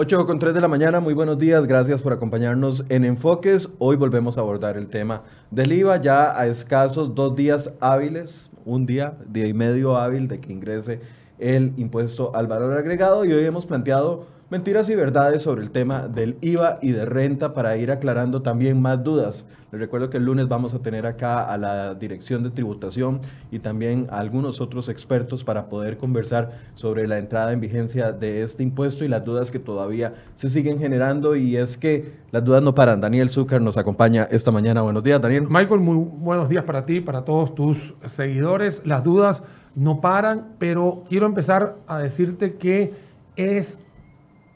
8 con 3 de la mañana, muy buenos días, gracias por acompañarnos en Enfoques. Hoy volvemos a abordar el tema del IVA ya a escasos dos días hábiles, un día, día y medio hábil de que ingrese el impuesto al valor agregado y hoy hemos planteado Mentiras y verdades sobre el tema del IVA y de renta para ir aclarando también más dudas. Les recuerdo que el lunes vamos a tener acá a la Dirección de Tributación y también a algunos otros expertos para poder conversar sobre la entrada en vigencia de este impuesto y las dudas que todavía se siguen generando y es que las dudas no paran. Daniel Zúcar nos acompaña esta mañana. Buenos días, Daniel. Michael, muy buenos días para ti, para todos tus seguidores. Las dudas no paran, pero quiero empezar a decirte que es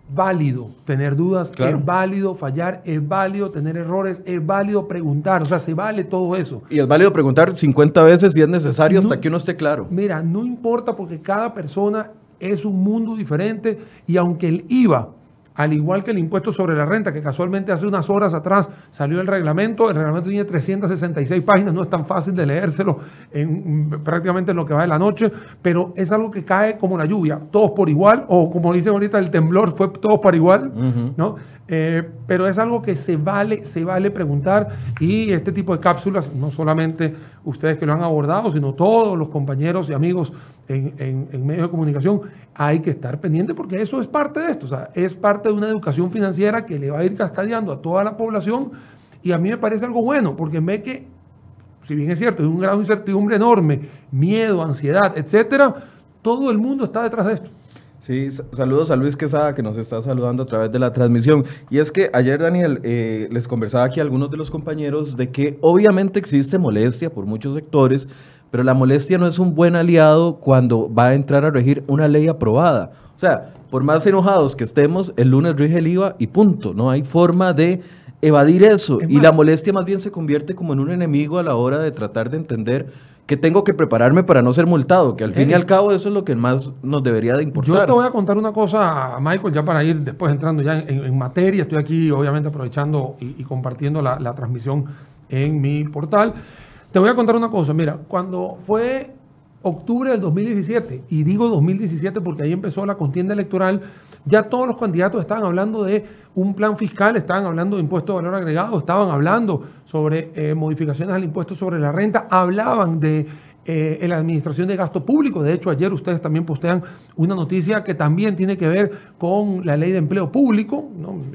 válido tener dudas, es válido fallar, es válido tener errores, es válido preguntar, o sea, se vale todo eso. Y es válido preguntar 50 veces si es necesario hasta que uno esté claro. Mira, no importa porque cada persona es un mundo diferente y aunque el IVA al igual que el impuesto sobre la renta, que casualmente hace unas horas atrás salió el reglamento, el reglamento tiene 366 páginas, no es tan fácil de leérselo en, prácticamente en lo que va de la noche, pero es algo que cae como la lluvia, todos por igual, o como dicen ahorita, el temblor fue todos por igual, ¿no? Eh, pero es algo que se vale, se vale preguntar y este tipo de cápsulas, no solamente ustedes que lo han abordado, sino todos los compañeros y amigos en, medios de comunicación, hay que estar pendiente porque eso es parte de esto, es parte de una educación financiera que le va a ir cascadeando a toda la población y a mí me parece algo bueno porque ve que, si bien es cierto, es un grado de incertidumbre enorme, miedo, ansiedad, etcétera, todo el mundo está detrás de esto. Sí, saludos a Luis Quesada que nos está saludando a través de la transmisión. Y es que ayer, Daniel, eh, les conversaba aquí a algunos de los compañeros de que obviamente existe molestia por muchos sectores, pero la molestia no es un buen aliado cuando va a entrar a regir una ley aprobada. O sea, por más enojados que estemos, el lunes rige el IVA y punto. No hay forma de evadir eso. Y la molestia más bien se convierte como en un enemigo a la hora de tratar de entender que tengo que prepararme para no ser multado, que al fin y al cabo eso es lo que más nos debería de importar. Yo te voy a contar una cosa, Michael, ya para ir después entrando ya en, materia, estoy aquí obviamente aprovechando y, compartiendo la, la, transmisión en mi portal. Te voy a contar una cosa, mira, cuando fue octubre del 2017, y digo 2017 porque ahí empezó la contienda electoral, ya todos los candidatos estaban hablando de un plan fiscal, estaban hablando de impuesto de valor agregado, estaban hablando sobre eh, modificaciones al impuesto sobre la renta, hablaban de eh, la administración de gasto público. De hecho, ayer ustedes también postean una noticia que también tiene que ver con la ley de empleo público,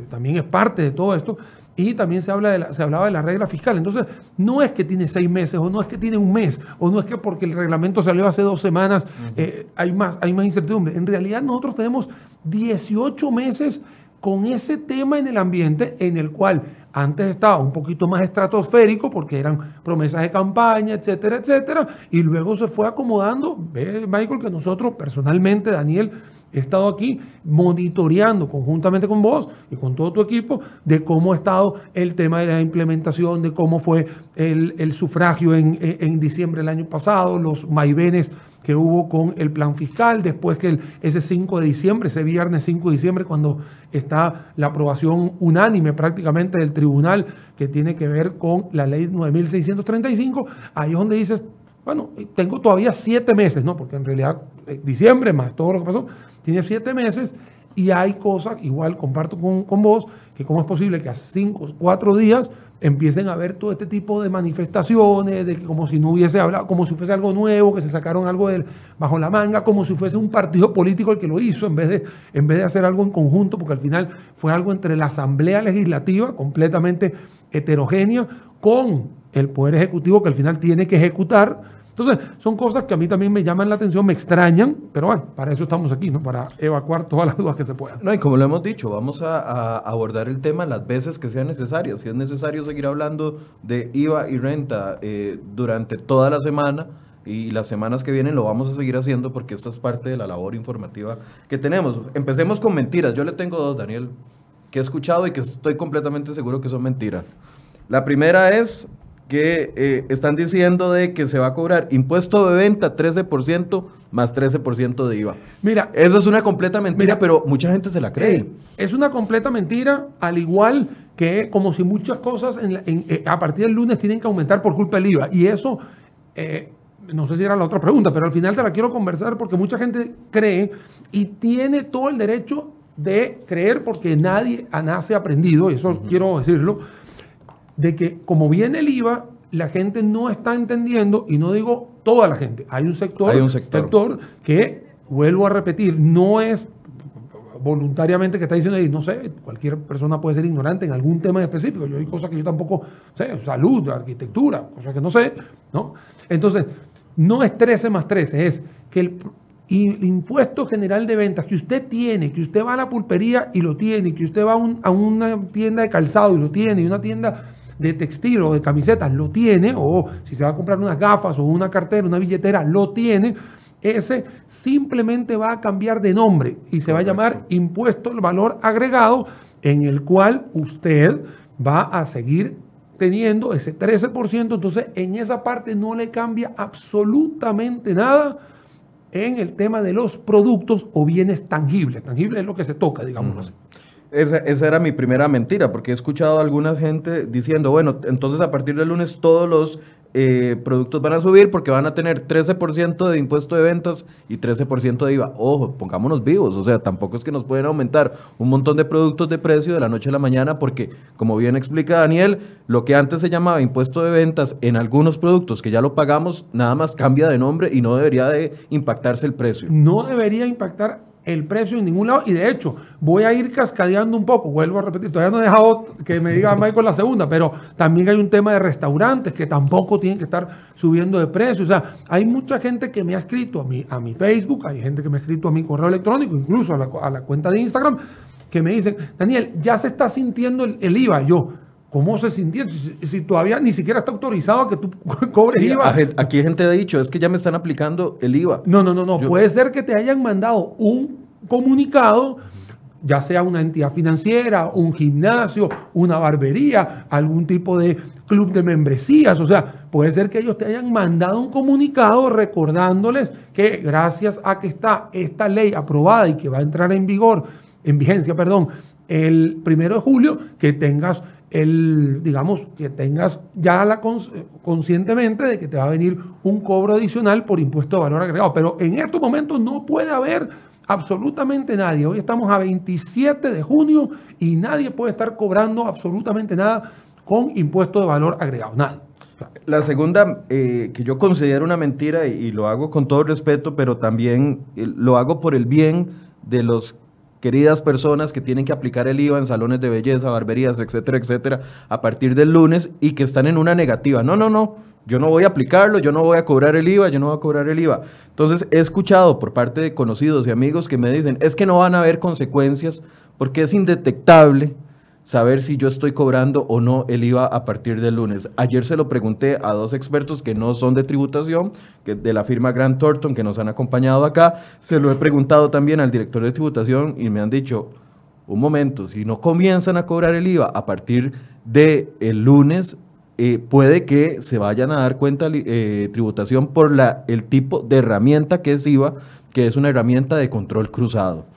también es parte de todo esto. Y también se, habla de se hablaba de la regla fiscal. Entonces, no es que tiene seis meses, o no es que tiene un mes, o no es que porque el reglamento salió hace dos semanas eh, hay, más, hay más incertidumbre. En realidad, nosotros tenemos 18 meses con ese tema en el ambiente en el cual antes estaba un poquito más estratosférico porque eran promesas de campaña, etcétera, etcétera, y luego se fue acomodando. Ve, Michael, que nosotros personalmente, Daniel, He estado aquí monitoreando conjuntamente con vos y con todo tu equipo de cómo ha estado el tema de la implementación, de cómo fue el, sufragio en, diciembre del año pasado, los maivenes que hubo con el plan fiscal, después que ese 5 de diciembre, ese viernes 5 de diciembre, cuando está la aprobación unánime prácticamente del tribunal que tiene que ver con la ley 9635, ahí es donde dices, bueno, tengo todavía siete meses, ¿no? Porque en realidad eh, diciembre más todo lo que pasó, tiene siete meses y hay cosas, igual comparto con, vos, que cómo es posible que a cinco, cuatro días empiecen a ver todo este tipo de manifestaciones, de que como si no hubiese hablado, como si fuese algo nuevo, que se sacaron algo del, bajo la manga, como si fuese un partido político el que lo hizo, en vez, de, en vez de hacer algo en conjunto, porque al final fue algo entre la Asamblea Legislativa, completamente heterogénea, con el Poder Ejecutivo, que al final tiene que ejecutar entonces, son cosas que a mí también me llaman la atención, me extrañan, pero bueno, para eso estamos aquí, ¿no? Para evacuar todas las dudas que se puedan. No, y como lo hemos dicho, vamos a, abordar el tema las veces que sean necesarias. Si es necesario seguir hablando de IVA y renta eh, durante toda la semana, y las semanas que vienen lo vamos a seguir haciendo porque esta es parte de la labor informativa que tenemos. Empecemos con mentiras. Yo le tengo dos, Daniel, que he escuchado y que estoy completamente seguro que son mentiras. La primera es que eh, están diciendo de que se va a cobrar impuesto de venta 13% más 13% de IVA. Mira, eso es una completa mentira, pero mucha gente se la cree. Eh, es una completa mentira, al igual que como si muchas cosas eh, a partir del lunes tienen que aumentar por culpa del IVA. Y eso, no sé si era la otra pregunta, pero al final te la quiero conversar porque mucha gente cree y tiene todo el derecho de creer, porque nadie nace aprendido, y eso quiero decirlo, de que como viene el IVA, la gente no está entendiendo, y no digo toda la gente, hay un sector, hay un sector. que, vuelvo a repetir, no es voluntariamente que está diciendo, no sé, cualquier persona puede ser ignorante en algún tema específico. Yo hay cosas que yo tampoco sé, salud, arquitectura, cosas que no sé, ¿no? Entonces, no es 13 más 13, es que el, impuesto general de ventas que usted tiene, que usted va a la pulpería y lo tiene, que usted va a, una tienda de calzado y lo tiene, y una tienda de textil o de camisetas lo tiene, o si se va a comprar unas gafas o una cartera, una billetera, lo tiene, ese simplemente va a cambiar de nombre y se va a llamar impuesto al valor agregado, en el cual usted va a seguir teniendo ese 13%, entonces en esa parte no le cambia absolutamente nada en el tema de los productos o bienes tangibles. Tangible es lo que se toca, digamos así. Esa, esa, era mi primera mentira, porque he escuchado a alguna gente diciendo, bueno, entonces a partir del lunes todos los eh, productos van a subir porque van a tener 13% de impuesto de ventas y 13% de IVA. Ojo, pongámonos vivos, o sea, tampoco es que nos pueden aumentar un montón de productos de precio de la noche a la mañana porque, como bien explica Daniel, lo que antes se llamaba impuesto de ventas en algunos productos que ya lo pagamos, nada más cambia de nombre y no debería de impactarse el precio. No debería impactar el precio en ningún lado. Y de hecho, voy a ir cascadeando un poco. Vuelvo a repetir, todavía no he dejado que me diga Michael la segunda, pero también hay un tema de restaurantes que tampoco tienen que estar subiendo de precio. O sea, hay mucha gente que me ha escrito a mi, a mi Facebook, hay gente que me ha escrito a mi correo electrónico, incluso a la, cuenta de Instagram, que me dicen, Daniel, ya se está sintiendo el, IVA. Yo, ¿Cómo se sintió? Si, todavía ni siquiera está autorizado a que tú cobres IVA. Aquí gente ha dicho, es que ya me están aplicando el IVA. No, no, no, no. Puede ser que te hayan mandado un comunicado, ya sea una entidad financiera, un gimnasio, una barbería, algún tipo de club de membresías. O sea, puede ser que ellos te hayan mandado un comunicado recordándoles que gracias a que está esta ley aprobada y que va a entrar en vigor, en vigencia, perdón, el primero de julio, que tengas el, digamos, que tengas ya la conscientemente de que te va a venir un cobro adicional por impuesto de valor agregado. Pero en estos momentos no puede haber absolutamente nadie. Hoy estamos a 27 de junio y nadie puede estar cobrando absolutamente nada con impuesto de valor agregado. Nadie. La segunda, eh, que yo considero una mentira y, lo hago con todo respeto, pero también eh, lo hago por el bien de los queridas personas que tienen que aplicar el IVA en salones de belleza, barberías, etcétera, etcétera, a partir del lunes y que están en una negativa. No, no, no, yo no voy a aplicarlo, yo no voy a cobrar el IVA, yo no voy a cobrar el IVA. Entonces he escuchado por parte de conocidos y amigos que me dicen, es que no van a haber consecuencias porque es indetectable saber si yo estoy cobrando o no el IVA a partir del lunes. Ayer se lo pregunté a dos expertos que no son de tributación, que de la firma Grant Thornton, que nos han acompañado acá. Se lo he preguntado también al director de tributación y me han dicho, un momento, si no comienzan a cobrar el IVA a partir del el lunes, eh, puede que se vayan a dar cuenta eh, tributación por la, el tipo de herramienta que es IVA, que es una herramienta de control cruzado.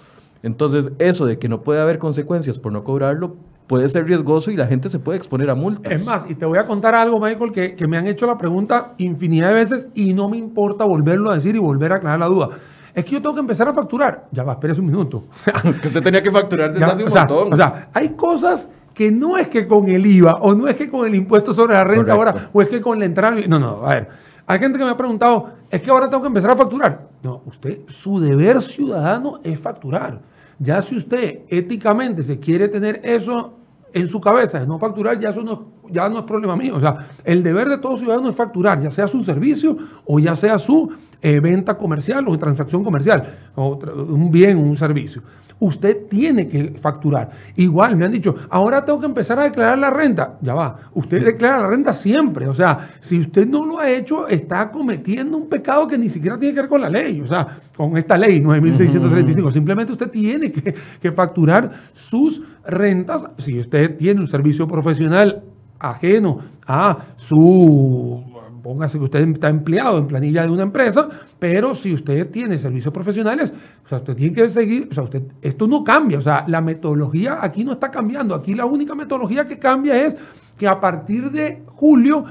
Entonces, eso de que no puede haber consecuencias por no cobrarlo, puede ser riesgoso y la gente se puede exponer a multas. Es más, y te voy a contar algo, Michael, que, me han hecho la pregunta infinidad de veces y no me importa volverlo a decir y volver a aclarar la duda. Es que yo tengo que empezar a facturar. Ya va, espérese un minuto. es que usted tenía que facturar desde hace un montón. O sea, hay cosas que no es que con el IVA o no es que con el impuesto sobre la renta ahora o es que con la entrada. No, no, a ver. Hay gente que me ha preguntado, es que ahora tengo que empezar a facturar. No, usted, su deber ciudadano es facturar. Ya si usted éticamente se quiere tener eso en su cabeza de no facturar, ya eso no, ya no es problema mío. O sea, el deber de todo ciudadano es facturar, ya sea su servicio o ya sea su eh, venta comercial o transacción comercial, o un bien o un servicio. Usted tiene que facturar. Igual me han dicho, ahora tengo que empezar a declarar la renta. Ya va, usted declara la renta siempre. O sea, si usted no lo ha hecho, está cometiendo un pecado que ni siquiera tiene que ver con la ley. O sea, con esta ley 9635. Simplemente usted tiene que, que facturar sus rentas. Si usted tiene un servicio profesional ajeno a su póngase que usted está empleado en planilla de una empresa, pero si usted tiene servicios profesionales, usted tiene que seguir, o sea, usted, esto no cambia, o sea, la metodología aquí no está cambiando, aquí la única metodología que cambia es que a partir de julio,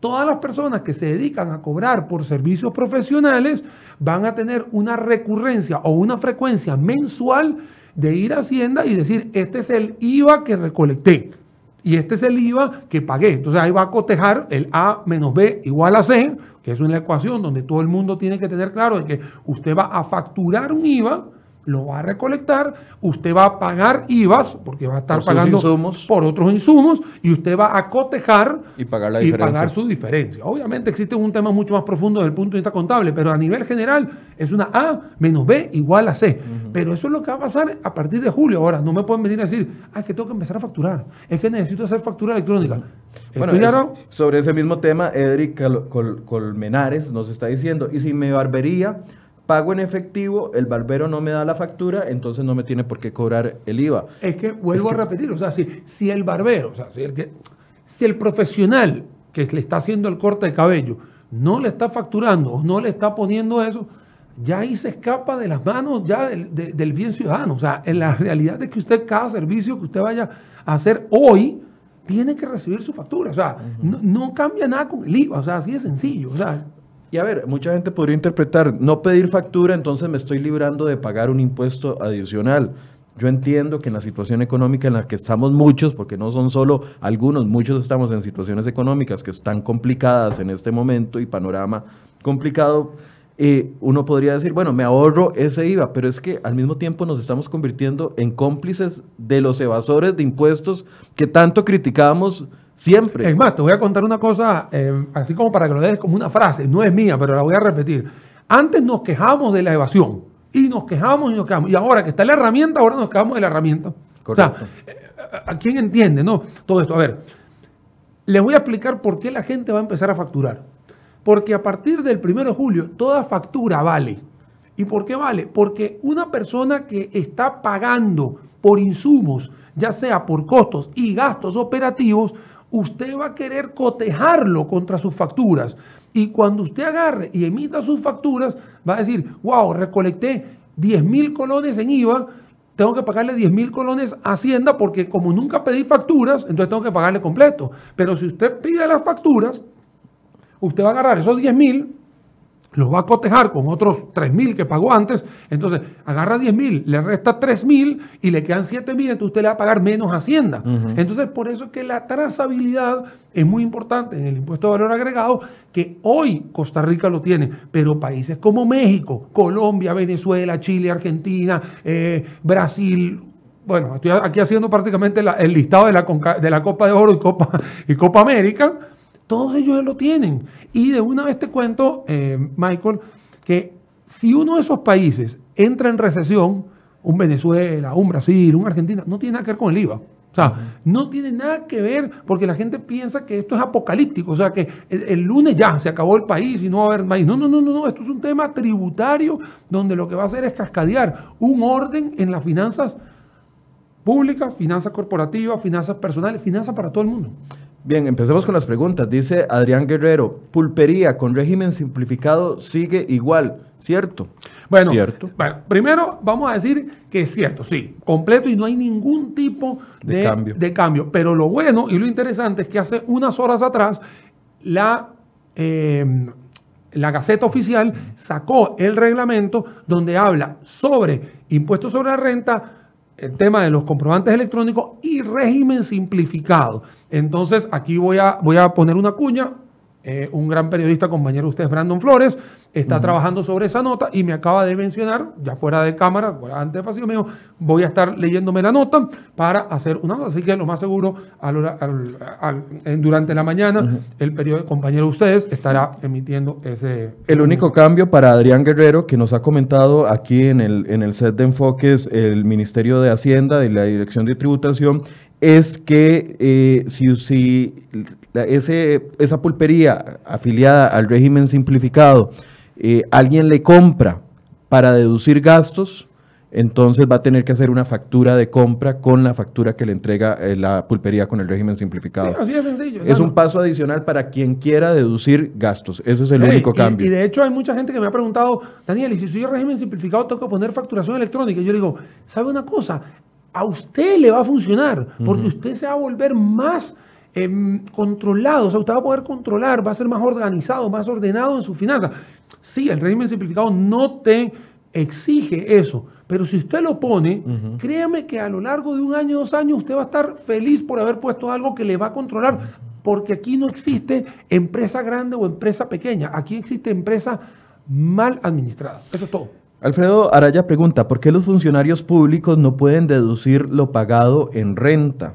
todas las personas que se dedican a cobrar por servicios profesionales van a tener una recurrencia o una frecuencia mensual de ir a Hacienda y decir, este es el IVA que recolecté y este es el IVA que pagué. Entonces ahí va a cotejar el A menos B igual a C, que es una ecuación donde todo el mundo tiene que tener claro de que usted va a facturar un IVA lo va a recolectar, usted va a pagar IVAs, porque va a estar pagando por otros insumos, y usted va a cotejar y pagar, su diferencia. Obviamente existe un tema mucho más profundo desde el punto de vista contable, pero a nivel general es una A menos B igual a C. Pero eso es lo que va a pasar a partir de julio. Ahora, no me pueden venir a decir, ah, es que tengo que empezar a facturar, es que necesito hacer factura electrónica. Bueno, sobre ese mismo tema, Edric Colmenares nos está diciendo, y si me barbería pago en efectivo, el barbero no me da la factura, entonces no me tiene por qué cobrar el IVA. Es que vuelvo a repetir, o sea, si, si el barbero, o sea, si el, que, si el profesional que le está haciendo el corte de cabello no le está facturando o no le está poniendo eso, ya ahí se escapa de las manos ya del, bien ciudadano. O sea, en la realidad es que usted cada servicio que usted vaya a hacer hoy, tiene que recibir su factura. O sea, no, no, cambia nada con el IVA. O sea, así de sencillo. O sea, y a ver, mucha gente podría interpretar, no pedir factura, entonces me estoy librando de pagar un impuesto adicional. Yo entiendo que en la situación económica en la que estamos muchos, porque no son solo algunos, muchos estamos en situaciones económicas que están complicadas en este momento y panorama complicado, eh, uno podría decir, bueno, me ahorro ese IVA, pero es que al mismo tiempo nos estamos convirtiendo en cómplices de los evasores de impuestos que tanto criticábamos Siempre. Es más, te voy a contar una cosa, eh, así como para que lo des como una frase, no es mía, pero la voy a repetir. Antes nos quejamos de la evasión y nos quejamos y nos quejamos. Y ahora que está la herramienta, ahora nos quejamos de la herramienta. Correcto. O sea, eh, ¿a quién entiende, no? Todo esto. A ver, les voy a explicar por qué la gente va a empezar a facturar. Porque a partir del 1 de julio, toda factura vale. ¿Y por qué vale? Porque una persona que está pagando por insumos, ya sea por costos y gastos operativos, usted va a querer cotejarlo contra sus facturas. Y cuando usted agarre y emita sus facturas, va a decir, wow, recolecté 10 mil colones en IVA, tengo que pagarle 10 mil colones a Hacienda porque como nunca pedí facturas, entonces tengo que pagarle completo. Pero si usted pide las facturas, usted va a agarrar esos 10 mil los va a cotejar con otros 3 mil que pagó antes, entonces agarra 10 mil, le resta 3 mil y le quedan 7 mil, entonces usted le va a pagar menos Hacienda. Entonces, por eso es que la trazabilidad es muy importante en el impuesto de valor agregado, que hoy Costa Rica lo tiene, pero países como México, Colombia, Venezuela, Chile, Argentina, eh, Brasil, bueno, estoy aquí haciendo prácticamente el listado de la, de la Copa de Oro y Copa, y Copa América, todos ellos lo tienen. Y de una vez te cuento, eh, Michael, que si uno de esos países entra en recesión, un Venezuela, un Brasil, un Argentina, no tiene nada que ver con el IVA. O sea, no tiene nada que ver porque la gente piensa que esto es apocalíptico, o sea, que el, lunes ya se acabó el país y no va a haber país. No, no, no, no, no, esto es un tema tributario donde lo que va a hacer es cascadear un orden en las finanzas públicas, finanzas corporativas, finanzas personales, finanzas para todo el mundo. Bien, empecemos con las preguntas. Dice Adrián Guerrero, pulpería con régimen simplificado sigue igual, ¿cierto? Bueno, ¿Cierto? bueno, primero vamos a decir que es cierto, sí, completo y no hay ningún tipo de, cambio. de cambio. Pero lo bueno y lo interesante es que hace unas horas atrás la, em, la Gaceta Oficial sacó el reglamento donde habla sobre impuestos sobre la renta, el tema de los comprobantes electrónicos y régimen simplificado. Entonces, aquí voy a, voy a poner una cuña. Eh, un gran periodista, compañero de ustedes, Brandon Flores, está trabajando sobre esa nota y me acaba de mencionar, ya fuera de cámara, antes de pasillo mío, voy a estar leyéndome la nota para hacer una nota. Así que lo más seguro, durante la mañana, el periódico, compañero de ustedes, estará emitiendo ese... El único cambio para Adrián Guerrero, que nos ha comentado aquí en el, en el set de enfoques el Ministerio de Hacienda y la Dirección de Tributación, es que eh, si, si ese, esa pulpería afiliada al régimen simplificado, eh, alguien le compra para deducir gastos, entonces va a tener que hacer una factura de compra con la factura que le entrega eh, la pulpería con el régimen simplificado. así de sencillo. Es un paso adicional para quien quiera deducir gastos. Ese es el único cambio. Y de hecho hay mucha gente que me ha preguntado, Daniel, ¿y si soy el régimen simplificado tengo que poner facturación electrónica? Y yo digo, ¿sabe una cosa? a usted le va a funcionar, porque usted se va a volver más em, controlado, o sea, usted va a poder controlar, va a ser más organizado, más ordenado en sus finanzas. Sí, el régimen simplificado no te exige eso. Pero si usted lo pone, créame que a lo largo de un año, dos años, usted va a estar feliz por haber puesto algo que le va a controlar, porque aquí no existe empresa grande o empresa pequeña, aquí existe empresa mal administrada. Eso es todo. Alfredo Araya pregunta, ¿por qué los funcionarios públicos no pueden deducir lo pagado en renta?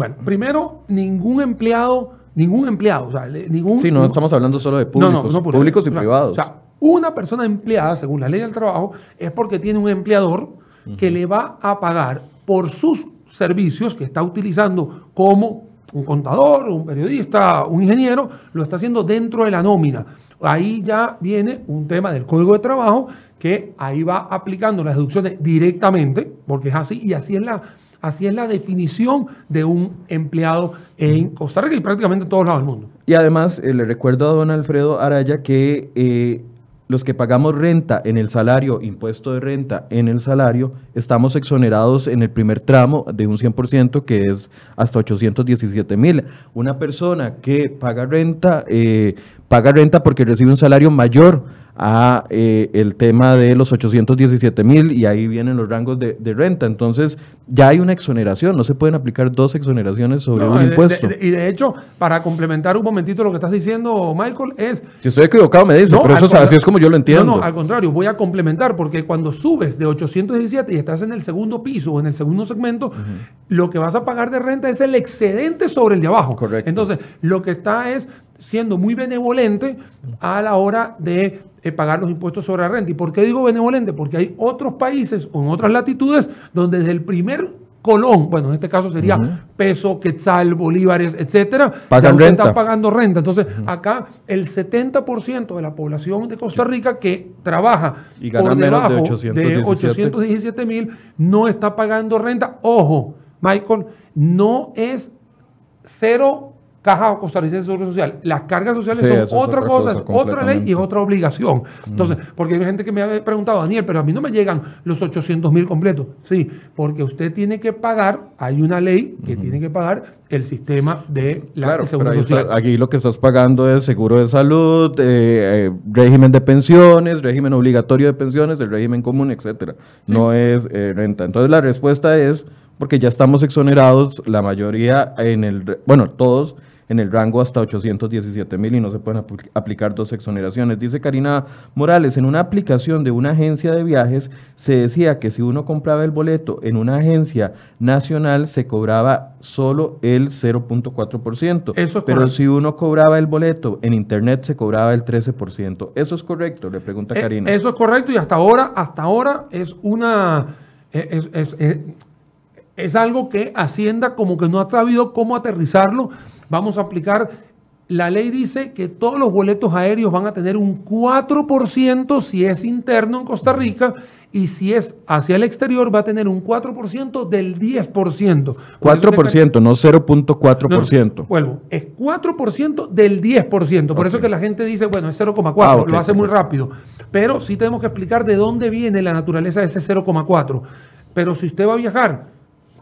Bueno, primero, ningún empleado, ningún empleado, o sea, ningún... Sí, no estamos hablando solo de públicos, públicos y privados. O sea, una persona empleada, según la ley del trabajo, es porque tiene un empleador que le va a pagar por sus servicios que está utilizando como un contador, un periodista, un ingeniero, lo está haciendo dentro de la nómina. Ahí ya viene un tema del código de trabajo que ahí va aplicando las deducciones directamente, porque es así, y así es la, así es la definición de un empleado en Costa Rica y prácticamente en todos lados del mundo. Y además, eh, le recuerdo a don Alfredo Araya que eh, los que pagamos renta en el salario, impuesto de renta en el salario, estamos exonerados en el primer tramo de un 100% que es hasta 817 mil. Una persona que paga renta, eh, paga renta porque recibe un salario mayor a eh, el tema de los 817 mil y ahí vienen los rangos de, renta. Entonces ya hay una exoneración, no se pueden aplicar dos exoneraciones sobre un impuesto. y de hecho, para complementar un momentito lo que estás diciendo, Michael, es... Si estoy equivocado me dice, pero eso así es como yo lo entiendo. No, no, al contrario, voy a complementar porque cuando subes de 817 y estás en el segundo piso o en el segundo segmento, lo que vas a pagar de renta es el excedente sobre el de abajo. Correcto. Entonces, lo que está es siendo muy benevolente a la hora de eh, pagar los impuestos sobre la renta. ¿Y por qué digo benevolente? Porque hay otros países o en otras latitudes donde desde el primer colón, bueno, en este caso sería peso, quetzal, bolívares, etcétera, Pagan ya renta. está pagando renta. Entonces, acá el 70% de la población de Costa Rica que trabaja y por menos de debajo 817 mil no está pagando renta. Ojo, Michael, no es cero Caja Costarricense de Seguro Social. Las cargas sociales son otra, cosa, es otra ley y es otra obligación. Entonces, porque hay gente que me ha preguntado, Daniel, pero a mí no me llegan los 800 mil completos. Sí, porque usted tiene que pagar, hay una ley que tiene que pagar el sistema de la Seguro Social. aquí lo que estás pagando es seguro de salud, eh, eh, régimen de pensiones, régimen obligatorio de pensiones, el régimen común, etcétera. No es eh, renta. Entonces, la respuesta es porque ya estamos exonerados, la mayoría en el, bueno, todos en el rango hasta 817 mil y no se pueden aplicar dos exoneraciones. Dice Karina Morales, en una aplicación de una agencia de viajes se decía que si uno compraba el boleto en una agencia nacional se cobraba solo el 0.4%. Eso pero si uno cobraba el boleto en internet se cobraba el 13%. ¿Eso es correcto? Le pregunta eh, Karina. Eso es correcto y hasta ahora, hasta ahora es una... es, es algo que Hacienda como que no ha sabido cómo aterrizarlo vamos a aplicar, la ley dice que todos los boletos aéreos van a tener un 4% si es interno en Costa Rica y si es hacia el exterior va a tener un 4% del 10%. 4%, no 0.4%. vuelvo, es 4% del 10%. Por eso que la gente dice, bueno, es 0,4, ah, lo hace muy rápido. Pero sí tenemos que explicar de dónde viene la naturaleza de ese 0,4. Pero si usted va a viajar,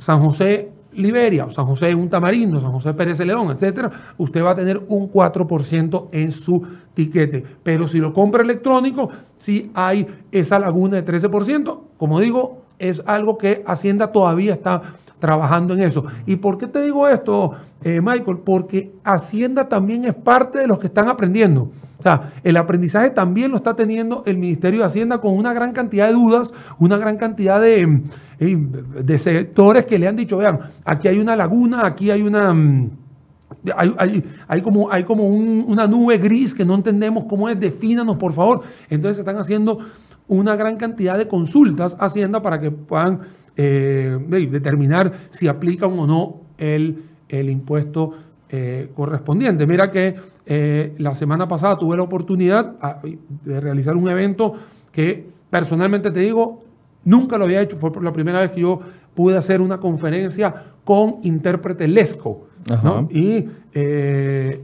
San José Liberia, o San José un Tamarindo, San José Pérez de León, etcétera, usted va a tener un 4% en su tiquete. Pero si lo compra electrónico, si hay esa laguna de 13%. Como digo, es algo que Hacienda todavía está trabajando en eso. ¿Y por qué te digo esto, eh, Michael? Porque Hacienda también es parte de los que están aprendiendo. O sea, el aprendizaje también lo está teniendo el Ministerio de Hacienda con una gran cantidad de dudas, una gran cantidad de, sectores que le han dicho, vean, aquí hay una laguna, aquí hay una... Mm, hay, como, hay como una nube gris que no entendemos cómo es, defínanos por favor. Entonces se están haciendo una gran cantidad de consultas a Hacienda para que puedan eh, determinar si aplican o no el impuesto eh, correspondiente. Mira que eh, la semana pasada tuve la oportunidad ah, de realizar un evento que personalmente te digo, nunca lo había hecho, fue por la primera vez que yo pude hacer una conferencia con intérprete Lesco. Y eh,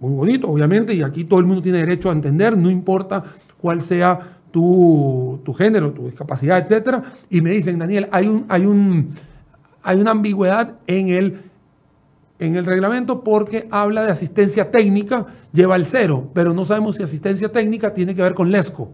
muy bonito, obviamente, y aquí todo el mundo tiene derecho a entender, no importa cuál sea tu, tu género, tu discapacidad, etcétera. Y me dicen, Daniel, hay, un, hay, un, hay una ambigüedad en el en el reglamento porque habla de asistencia técnica, lleva el cero, pero no sabemos si asistencia técnica tiene que ver con LESCO.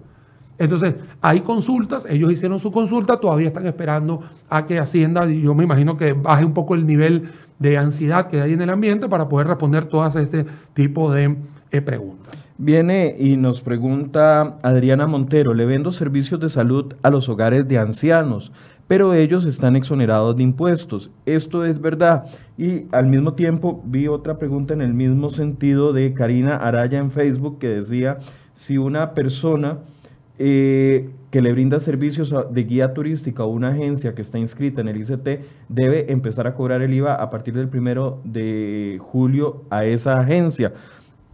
Entonces, hay consultas, ellos hicieron su consulta, todavía están esperando a que Hacienda, yo me imagino que baje un poco el nivel de ansiedad que hay en el ambiente para poder responder todas este tipo de eh, preguntas. Viene y nos pregunta Adriana Montero, le vendo servicios de salud a los hogares de ancianos, pero ellos están exonerados de impuestos. Esto es verdad. Y al mismo tiempo vi otra pregunta en el mismo sentido de Karina Araya en Facebook que decía, si una persona eh, que le brinda servicios de guía turística o una agencia que está inscrita en el ICT debe empezar a cobrar el IVA a partir del primero de julio a esa agencia.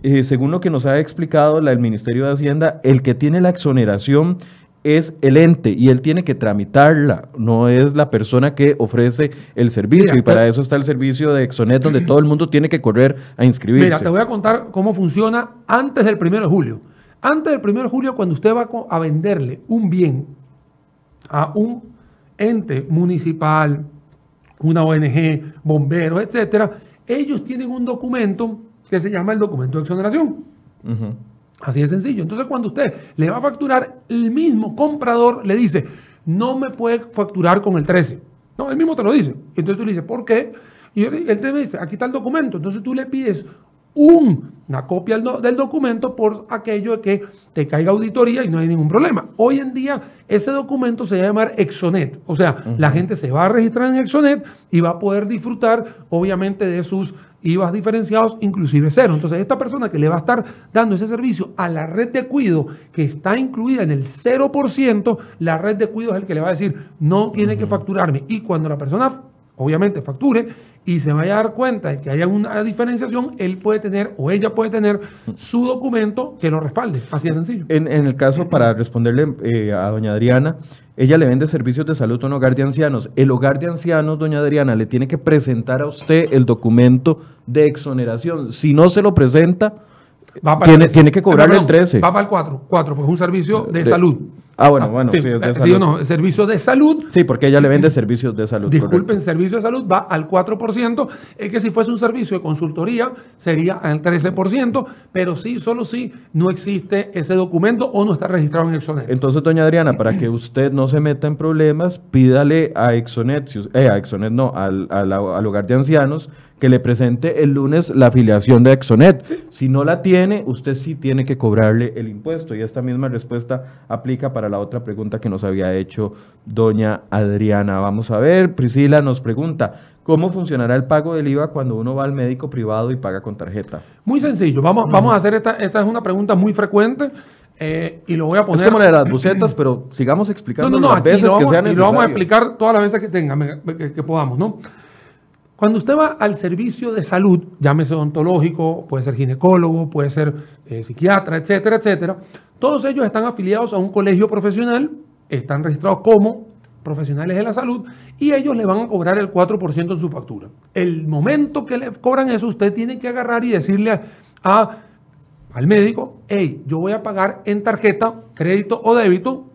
Eh, según lo que nos ha explicado la, el Ministerio de Hacienda, el que tiene la exoneración es el ente y él tiene que tramitarla, no es la persona que ofrece el servicio y para eso está el servicio de Exonet donde todo el mundo tiene que correr a inscribirse. Mira, te voy a contar cómo funciona antes del 1 de julio. Antes del 1 de julio, cuando usted va a venderle un bien a un ente municipal, una ONG, bomberos, etcétera, ellos tienen un documento que se llama el documento de exoneración. Así de sencillo. Entonces, cuando usted le va a facturar, el mismo comprador le dice, no me puede facturar con el 13. No, él mismo te lo dice. Entonces tú le dices, ¿por qué? Y él te dice, aquí está el documento. Entonces tú le pides una copia del documento por aquello de que te caiga auditoría y no hay ningún problema. Hoy en día ese documento se va a llamar Exonet, o sea, la gente se va a registrar en Exonet y va a poder disfrutar obviamente de sus IVAs diferenciados, inclusive cero. Entonces, esta persona que le va a estar dando ese servicio a la red de cuido que está incluida en el 0%, la red de cuido es el que le va a decir, no tiene que facturarme. Y cuando la persona, obviamente, facture, y se vaya a dar cuenta de que haya una diferenciación, él puede tener o ella puede tener su documento que lo respalde. Así de sencillo. En, el caso, para responderle eh, a doña Adriana, ella le vende servicios de salud a un hogar de ancianos. El hogar de ancianos, doña Adriana, le tiene que presentar a usted el documento de exoneración. Si no se lo presenta, tiene, tiene, que cobrarle el 13. Va para el 4, 4, porque es un servicio de salud. Ah, bueno, ah, bueno, sí, es de salud. o no, servicio de salud. Sí, porque ella le vende servicios de salud. Disculpen, servicio de salud va al 4%. Es que si fuese un servicio de consultoría sería al 13%, pero sí, solo si no existe ese documento o no está registrado en Exonet. Entonces, doña Adriana, para que usted no se meta en problemas, pídale a Exonet, eh, a Exonet no, al, al, al hogar de ancianos, que le presente el lunes la afiliación de Exonet. Si no la tiene, usted sí tiene que cobrarle el impuesto. Y esta misma respuesta aplica para la otra pregunta que nos había hecho doña Adriana. Vamos a ver, Priscila nos pregunta, ¿cómo funcionará el pago del IVA cuando uno va al médico privado y paga con tarjeta? Muy sencillo, vamos, vamos a hacer esta, esta es una pregunta muy frecuente. Eh, y lo voy a poner. Es como de las bucetas, pero sigamos explicando las veces que sean necesarias. Y lo vamos a explicar todas las veces que tenga, que, que podamos, ¿no? Cuando usted va al servicio de salud, llámese odontológico, puede ser ginecólogo, puede ser eh, psiquiatra, etcétera, etcétera, todos ellos están afiliados a un colegio profesional, están registrados como profesionales de la salud y ellos le van a cobrar el 4% en su factura. El momento que le cobran eso, usted tiene que agarrar y decirle a, al médico, hey, yo voy a pagar en tarjeta, crédito o débito,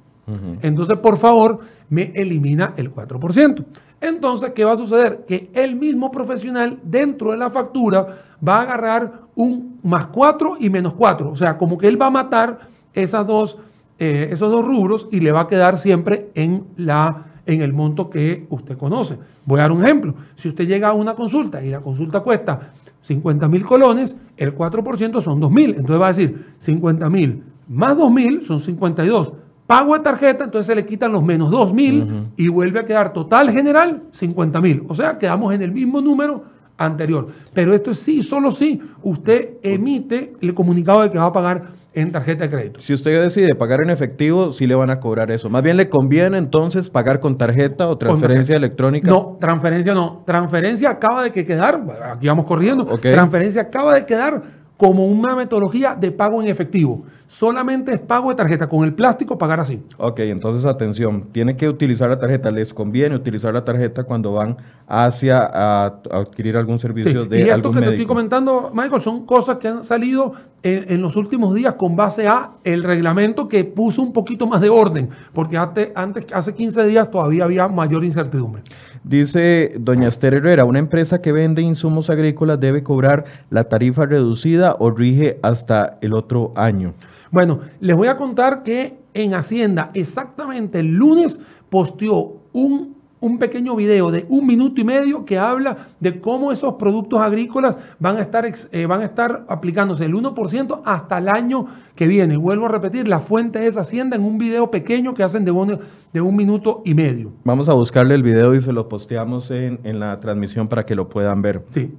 entonces por favor me elimina el 4%. Entonces, ¿qué va a suceder? Que el mismo profesional dentro de la factura va a agarrar un más 4 y menos 4. O sea, como que él va a matar esas dos, eh, esos dos rubros y le va a quedar siempre en, la, en el monto que usted conoce. Voy a dar un ejemplo. Si usted llega a una consulta y la consulta cuesta 50 mil colones, el 4% son 2 mil. Entonces va a decir 50 mil más 2 mil son 52 pago de tarjeta, entonces se le quitan los menos 2 mil y vuelve a quedar total general 50 mil. O sea, quedamos en el mismo número anterior. Pero esto es sí, solo si usted emite el comunicado de que va a pagar en tarjeta de crédito. Si usted decide pagar en efectivo, sí le van a cobrar eso. Más bien le conviene entonces pagar con tarjeta o transferencia electrónica. No, transferencia no. Transferencia acaba de quedar, aquí vamos corriendo, transferencia acaba de quedar como una metodología de pago en efectivo solamente es pago de tarjeta, con el plástico pagar así. Ok, entonces atención, tiene que utilizar la tarjeta, les conviene utilizar la tarjeta cuando van hacia a, adquirir algún servicio de y esto que te estoy comentando, Michael, son cosas que han salido en, los últimos días con base a el reglamento que puso un poquito más de orden, porque antes, antes hace 15 días todavía había mayor incertidumbre. Dice doña Esther Herrera, una empresa que vende insumos agrícolas debe cobrar la tarifa reducida o rige hasta el otro año. Bueno, les voy a contar que en Hacienda exactamente el lunes posteó un un pequeño video de un minuto y medio que habla de cómo esos productos agrícolas van a estar, eh, van a estar aplicándose el 1% hasta el año que viene. Vuelvo a repetir, la fuente es Hacienda en un video pequeño que hacen de un, de un minuto y medio. Vamos a buscarle el video y se lo posteamos en, en la transmisión para que lo puedan ver. Sí.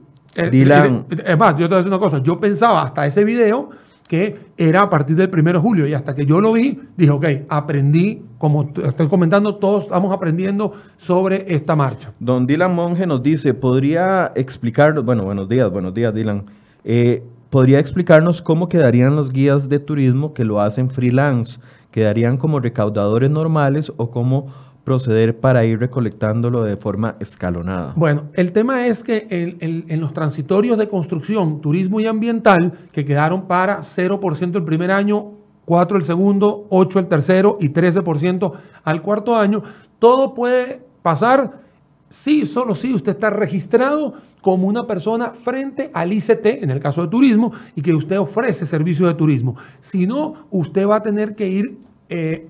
Dylan. Es más, yo te voy a decir una cosa, yo pensaba hasta ese video que era a partir del 1 de julio. Y hasta que yo lo vi, dije, ok, aprendí, como estoy comentando, todos estamos aprendiendo sobre esta marcha. Don Dylan Monge nos dice, ¿podría explicarnos, bueno, buenos días, buenos días Dylan, eh, ¿podría explicarnos cómo quedarían los guías de turismo que lo hacen freelance? ¿Quedarían como recaudadores normales o como proceder para ir recolectándolo de forma escalonada? Bueno, el tema es que en, los transitorios de construcción, turismo y ambiental, que quedaron para 0% el primer año, 4 el segundo, 8 el tercero y 13% al cuarto año, todo puede pasar si, solo si usted está registrado como una persona frente al ICT, en el caso de turismo, y que usted ofrece servicio de turismo. Si no, usted va a tener que ir eh,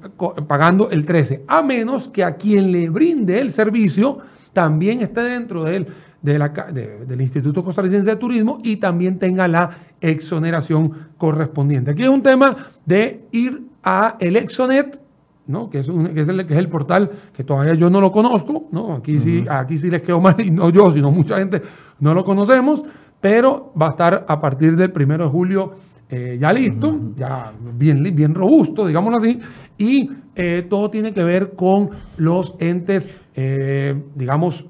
pagando el 13, a menos que a quien le brinde el servicio también esté dentro del, del Instituto Costarricense de Turismo y también tenga la exoneración correspondiente. Aquí es un tema de ir a el Exonet, ¿no? que, es que, es el, que es el portal que todavía yo no lo conozco, ¿no? aquí, sí, aquí sí les quedo mal, y no yo, sino mucha gente no lo conocemos, pero va a estar a partir del 1 de julio eh, ya listo, ya bien, bien robusto, digámoslo así, y eh, todo tiene que ver con los entes, eh, digamos,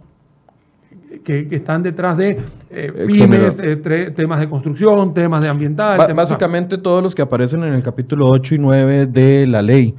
que, están detrás de pymes, temas de construcción, temas de ambiental. básicamente todos los que aparecen en el capítulo 8 y 9 de la ley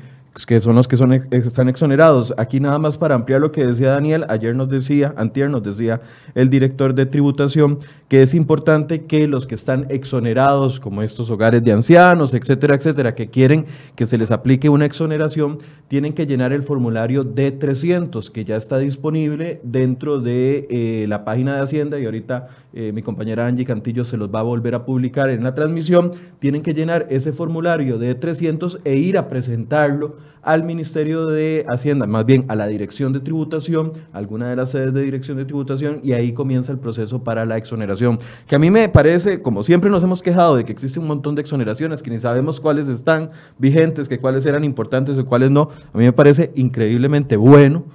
que son los que son, están exonerados. Aquí nada más para ampliar lo que decía Daniel, ayer nos decía, antier nos decía el director de tributación, que es importante que los que están exonerados, como estos hogares de ancianos, etcétera, etcétera, que quieren que se les aplique una exoneración, tienen que llenar el formulario D300, que ya está disponible dentro de eh, la página de Hacienda y ahorita eh, mi compañera Angie Cantillo se los va a volver a publicar en la transmisión. Tienen que llenar ese formulario D300 e ir a presentarlo al Ministerio de Hacienda, más bien a la Dirección de Tributación, alguna de las sedes de Dirección de Tributación, y ahí comienza el proceso para la exoneración. Que a mí me parece, como siempre nos hemos quejado de que existe un montón de exoneraciones, que ni sabemos cuáles están vigentes, que cuáles eran importantes o cuáles no, a mí me parece increíblemente bueno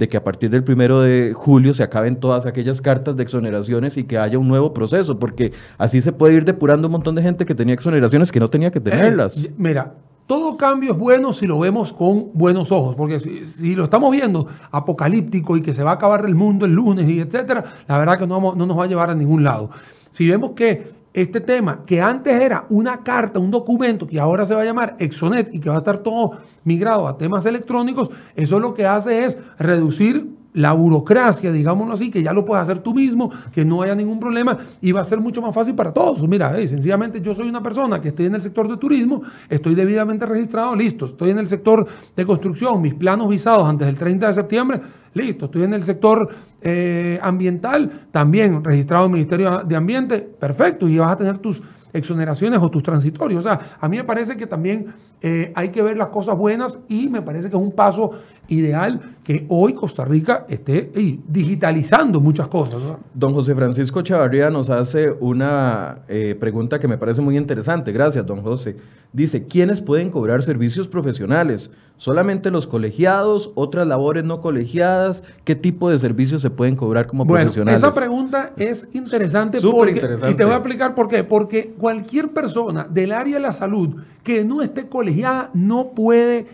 de que a partir del primero de julio se acaben todas aquellas cartas de exoneraciones y que haya un nuevo proceso, porque así se puede ir depurando un montón de gente que tenía exoneraciones que no tenía que eh, tenerlas. mira, todo cambio es bueno si lo vemos con buenos ojos, porque si, lo estamos viendo apocalíptico y que se va a acabar el mundo el lunes y etcétera, la verdad que no, no nos va a llevar a ningún lado. Si vemos que este tema, que antes era una carta, un documento, que ahora se va a llamar Exonet y que va a estar todo migrado a temas electrónicos, eso lo que hace es reducir la burocracia, digámoslo así, que ya lo puedes hacer tú mismo, que no haya ningún problema y va a ser mucho más fácil para todos. Mira, sencillamente yo soy una persona que estoy en el sector de turismo, estoy debidamente registrado, listo, estoy en el sector de construcción, mis planos visados antes del 30 de septiembre, listo, estoy en el sector eh, ambiental, también registrado en el Ministerio de Ambiente, perfecto, y vas a tener tus exoneraciones o tus transitorios. O sea, a mí me parece que también eh, hay que ver las cosas buenas y me parece que es un paso ideal que hoy Costa Rica esté digitalizando muchas cosas. Don José Francisco Chavarría nos hace una eh, pregunta que me parece muy interesante. Gracias, don José. Dice, ¿quiénes pueden cobrar servicios profesionales? ¿Solamente los colegiados? ¿Otras labores no colegiadas? ¿Qué tipo de servicios se pueden cobrar como bueno, profesionales? Esa pregunta es interesante, porque, interesante. Y te voy a explicar por qué. Porque cualquier persona del área de la salud que no esté colegiada no puede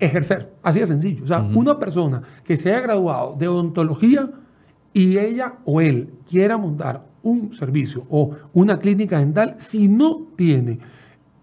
ejercer. Así de sencillo. O sea, una persona que se haya graduado de odontología y ella o él quiera montar un servicio o una clínica dental, si no tiene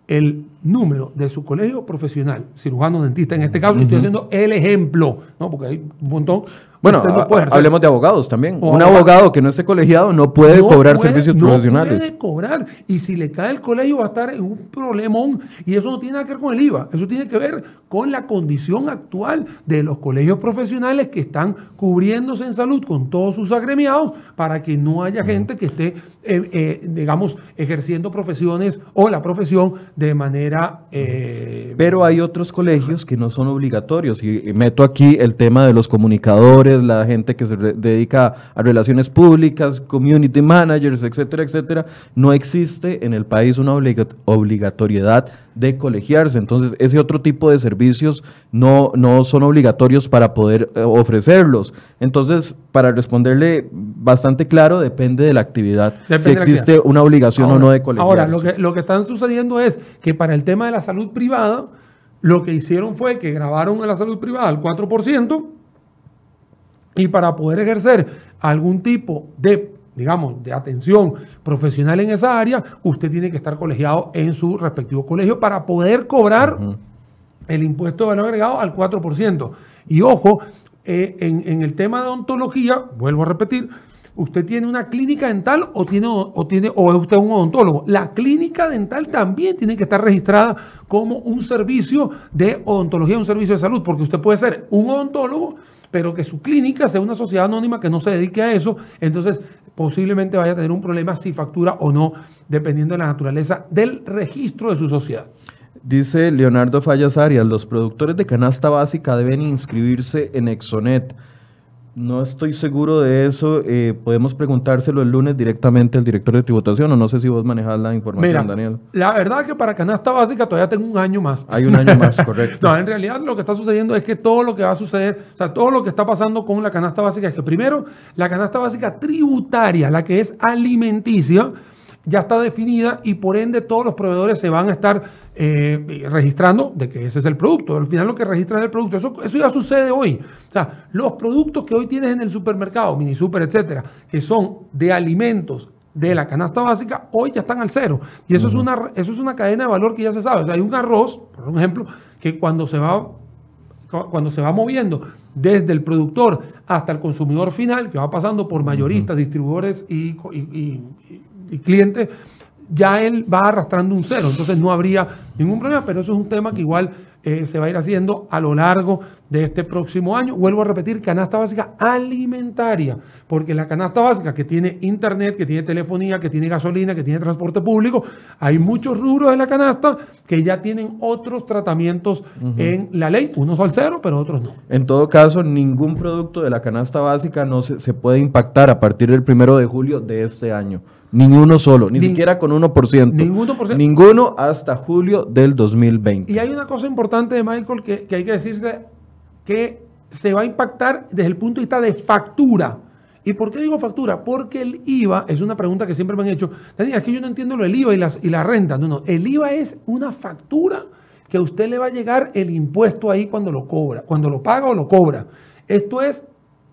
el número de su colegio profesional, cirujano dentista en este caso, estoy haciendo el ejemplo, ¿no? porque hay un montón, bueno, hablemos de abogados también. un abogado que no esté colegiado no puede cobrar servicios profesionales. No puede cobrar. Y si le cae el colegio va a estar en un problemón. Y eso no tiene nada que ver con el IVA. Eso tiene que ver con la condición actual de los colegios profesionales que están cubriéndose en salud con todos sus agremiados para que no haya gente que esté eh, eh, digamos, ejerciendo profesiones o la profesión de manera... Eh, Pero hay otros colegios que no son obligatorios y meto aquí el tema de los comunicadores, la gente que se dedica a relaciones públicas, community managers, etcétera, etcétera. No existe en el país una obligatoriedad de colegiarse. Entonces, ese otro tipo de servicios no, no son obligatorios para poder ofrecerlos. Entonces, para responderle bastante claro, depende de la actividad si existe una obligación o no de colegiarse. Ahora, lo que, lo que están sucediendo es que para el tema de la salud privada, lo que hicieron fue que grabaron a la salud privada al 4% y para poder ejercer algún tipo de, digamos, de atención profesional en esa área, usted tiene que estar colegiado en su respectivo colegio para poder cobrar el impuesto de valor agregado al 4%. Y ojo, eh, en, en el tema de odontología, vuelvo a repetir, usted tiene una clínica dental o, tiene, o, tiene, o es usted un odontólogo. La clínica dental también tiene que estar registrada como un servicio de odontología, un servicio de salud, porque usted puede ser un odontólogo, pero que su clínica sea una sociedad anónima que no se dedique a eso, entonces posiblemente vaya a tener un problema si factura o no, dependiendo de la naturaleza del registro de su sociedad. Dice Leonardo Fallas Arias, los productores de canasta básica deben inscribirse en Exonet. No estoy seguro de eso. Eh, podemos preguntárselo el lunes directamente al director de tributación o no sé si vos manejas la información, Daniel. La verdad que para canasta básica todavía tengo un año más. Hay un año más, correcto. no, en realidad lo que está sucediendo es que todo lo que va a suceder, o sea, todo lo que está pasando con la canasta básica es que primero, la canasta básica tributaria, la que es alimenticia, ya está definida y por ende todos los proveedores se van a estar eh, registrando de que ese es el producto. Al final lo que registran es el producto. Eso, eso ya sucede hoy. O sea, los productos que hoy tienes en el supermercado, mini super, etcétera, que son de alimentos de la canasta básica, hoy ya están al cero. Y eso, es, una, eso es una cadena de valor que ya se sabe. O sea, hay un arroz, por ejemplo, que cuando se va, cuando se va moviendo desde el productor hasta el consumidor final, que va pasando por mayoristas, distribuidores y, y clientes, ya él va arrastrando un cero, entonces no habría ningún problema, pero eso es un tema que igual eh, se va a ir haciendo a lo largo de este próximo año. Vuelvo a repetir, canasta básica alimentaria, porque la canasta básica que tiene internet, que tiene telefonía, que tiene gasolina, que tiene transporte público, hay muchos rubros de la canasta que ya tienen otros tratamientos en la ley, unos al cero, pero otros no. En todo caso, ningún producto de la canasta básica no se, se puede impactar a partir del primero de julio de este año. Ninguno solo, ni, siquiera con 1%. Ninguno, por Ninguno hasta julio del 2020. Y hay una cosa importante de Michael que, hay que decirse que se va a impactar desde el punto de vista de factura. ¿Y por qué digo factura? Porque el IVA, es una pregunta que siempre me han hecho, Daniel, es que yo no entiendo lo del IVA y, las, y la renta. No, no, el IVA es una factura que a usted le va a llegar el impuesto ahí cuando lo cobra, cuando lo paga o lo cobra. Esto es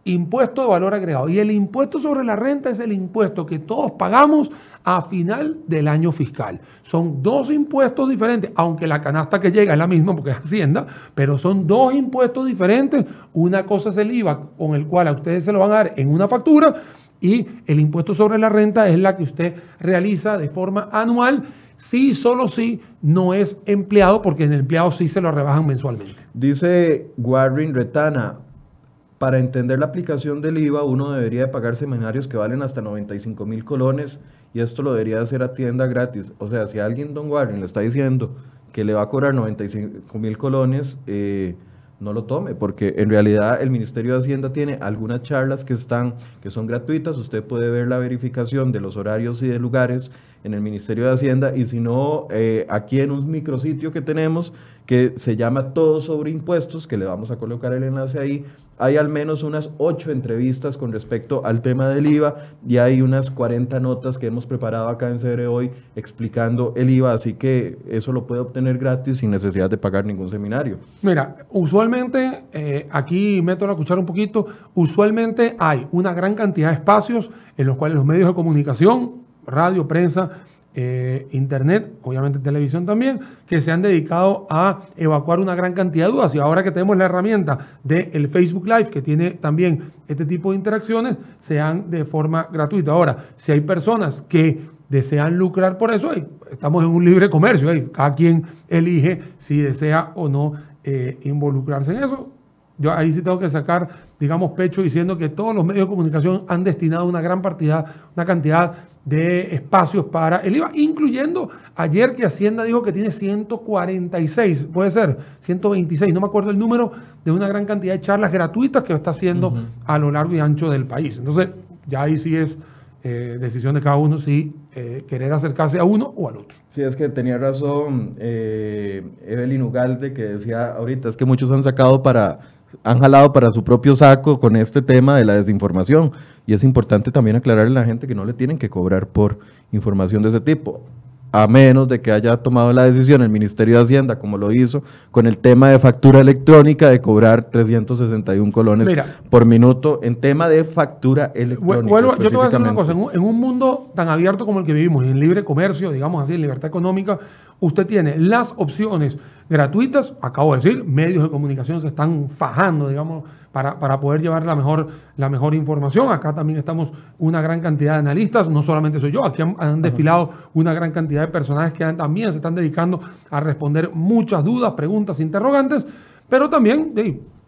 impuesto de valor agregado. Y el impuesto sobre la renta es el impuesto que todos pagamos a final del año fiscal. Son dos impuestos diferentes, aunque la canasta que llega es la misma porque es Hacienda, pero son dos impuestos diferentes. Una cosa es el IVA con el cual a ustedes se lo van a dar en una factura y el impuesto sobre la renta es la que usted realiza de forma anual. Sí, solo sí, no es empleado, porque en el empleado sí se lo rebajan mensualmente. Dice Warren Retana, para entender la aplicación del IVA, uno debería de pagar seminarios que valen hasta 95 mil colones y esto lo debería hacer a tienda gratis. O sea, si alguien, don Warren, le está diciendo que le va a cobrar 95 mil colones, eh, no lo tome, porque en realidad el Ministerio de Hacienda tiene algunas charlas que están, que son gratuitas. Usted puede ver la verificación de los horarios y de lugares en el Ministerio de Hacienda y si no, eh, aquí en un micrositio que tenemos que se llama Todo sobre Impuestos, que le vamos a colocar el enlace ahí, hay al menos unas ocho entrevistas con respecto al tema del IVA y hay unas 40 notas que hemos preparado acá en CR hoy explicando el IVA, así que eso lo puede obtener gratis sin necesidad de pagar ningún seminario. Mira, usualmente, eh, aquí meto la cuchara un poquito, usualmente hay una gran cantidad de espacios en los cuales los medios de comunicación, radio, prensa, eh, Internet, obviamente televisión también, que se han dedicado a evacuar una gran cantidad de dudas. Y ahora que tenemos la herramienta del Facebook Live, que tiene también este tipo de interacciones, sean de forma gratuita. Ahora, si hay personas que desean lucrar por eso, estamos en un libre comercio, cada quien elige si desea o no eh, involucrarse en eso. Yo ahí sí tengo que sacar digamos, pecho diciendo que todos los medios de comunicación han destinado una gran partida, una cantidad de espacios para el IVA, incluyendo ayer que Hacienda dijo que tiene 146, puede ser 126, no me acuerdo el número, de una gran cantidad de charlas gratuitas que está haciendo a lo largo y ancho del país. Entonces, ya ahí sí es eh, decisión de cada uno si eh, querer acercarse a uno o al otro. Sí, es que tenía razón eh, Evelyn Ugalde que decía ahorita, es que muchos han sacado para han jalado para su propio saco con este tema de la desinformación. Y es importante también aclararle a la gente que no le tienen que cobrar por información de ese tipo a menos de que haya tomado la decisión el Ministerio de Hacienda, como lo hizo con el tema de factura electrónica, de cobrar 361 colones por minuto en tema de factura electrónica. yo te voy a decir una cosa, en un, mundo tan abierto como el que vivimos, en libre comercio, digamos así, en libertad económica, usted tiene las opciones gratuitas, acabo de decir, medios de comunicación se están fajando, digamos, para, para, poder llevar la mejor, la mejor información. Acá también estamos una gran cantidad de analistas, no solamente soy yo, aquí han, desfilado una gran cantidad de personajes que también se están dedicando a responder muchas dudas, preguntas, interrogantes, pero también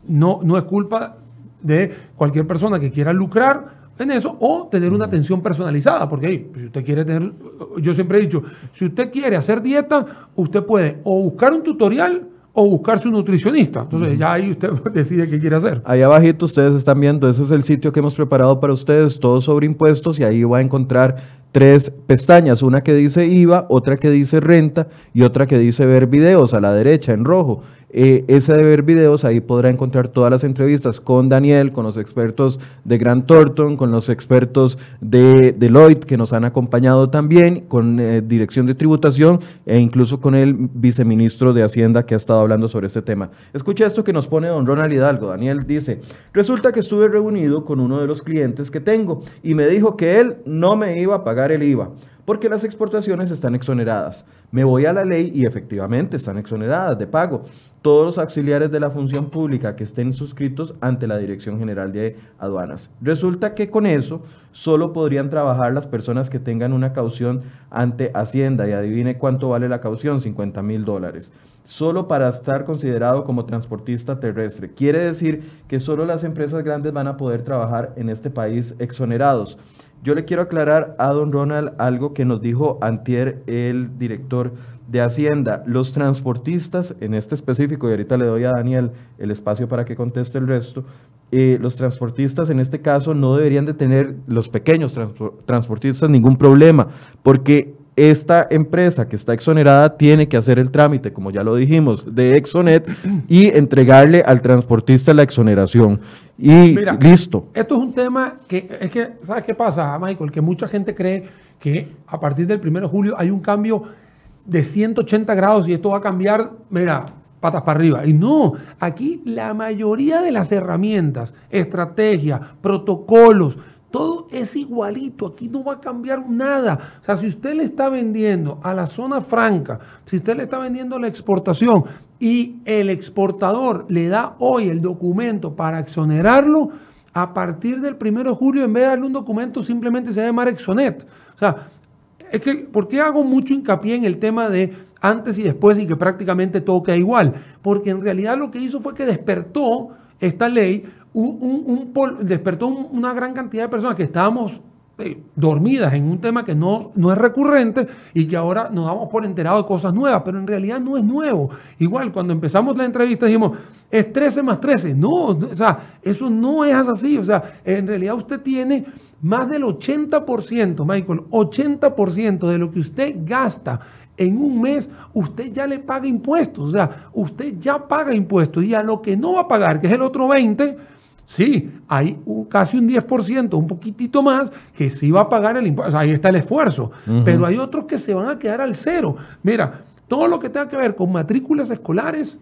no, no es culpa de cualquier persona que quiera lucrar en eso o tener una atención personalizada, porque si usted quiere tener, yo siempre he dicho, si usted quiere hacer dieta, usted puede o buscar un tutorial o buscar su nutricionista. Entonces ya ahí usted decide qué quiere hacer. Ahí abajito ustedes están viendo, ese es el sitio que hemos preparado para ustedes, todo sobre impuestos y ahí va a encontrar tres pestañas, una que dice IVA, otra que dice renta y otra que dice ver videos a la derecha en rojo. Eh, ese de ver videos, ahí podrá encontrar todas las entrevistas con Daniel, con los expertos de Grant Thornton, con los expertos de Deloitte que nos han acompañado también, con eh, Dirección de Tributación e incluso con el viceministro de Hacienda que ha estado hablando sobre este tema. Escucha esto que nos pone don Ronald Hidalgo. Daniel dice, resulta que estuve reunido con uno de los clientes que tengo y me dijo que él no me iba a pagar el IVA porque las exportaciones están exoneradas. Me voy a la ley y efectivamente están exoneradas de pago. Todos los auxiliares de la función pública que estén suscritos ante la Dirección General de Aduanas. Resulta que con eso solo podrían trabajar las personas que tengan una caución ante Hacienda y adivine cuánto vale la caución, 50 mil dólares solo para estar considerado como transportista terrestre. Quiere decir que solo las empresas grandes van a poder trabajar en este país exonerados. Yo le quiero aclarar a don Ronald algo que nos dijo antier el director de Hacienda. Los transportistas, en este específico, y ahorita le doy a Daniel el espacio para que conteste el resto, eh, los transportistas en este caso no deberían de tener, los pequeños transportistas, ningún problema, porque esta empresa que está exonerada tiene que hacer el trámite, como ya lo dijimos, de Exonet y entregarle al transportista la exoneración. Y listo. Esto es un tema que, es que, ¿sabes qué pasa, Michael? Que mucha gente cree que a partir del 1 de julio hay un cambio de 180 grados y esto va a cambiar, mira, patas para arriba. Y no, aquí la mayoría de las herramientas, estrategias, protocolos, todo es igualito, aquí no va a cambiar nada. O sea, si usted le está vendiendo a la zona franca, si usted le está vendiendo la exportación y el exportador le da hoy el documento para exonerarlo, a partir del 1 de julio, en vez de darle un documento, simplemente se va a llamar Exonet. O sea, es que, ¿por qué hago mucho hincapié en el tema de antes y después y que prácticamente todo queda igual? Porque en realidad lo que hizo fue que despertó esta ley un, despertó una gran cantidad de personas que estábamos eh, dormidas en un tema que no, no es recurrente y que ahora nos damos por enterados de cosas nuevas, pero en realidad no es nuevo. Igual, cuando empezamos la entrevista dijimos, es 13 más 13. No, o sea, eso no es así. O sea, en realidad usted tiene más del 80%, Michael, 80% de lo que usted gasta en un mes usted ya le paga impuestos, o sea, usted ya paga impuestos y a lo que no va a pagar, que es el otro 20, Sí, hay casi un 10%, un poquitito más, que sí va a pagar el impuesto. ahí está el esfuerzo. Pero hay otros que se van a quedar al cero. Mira, todo lo que tenga que ver con matrículas escolares,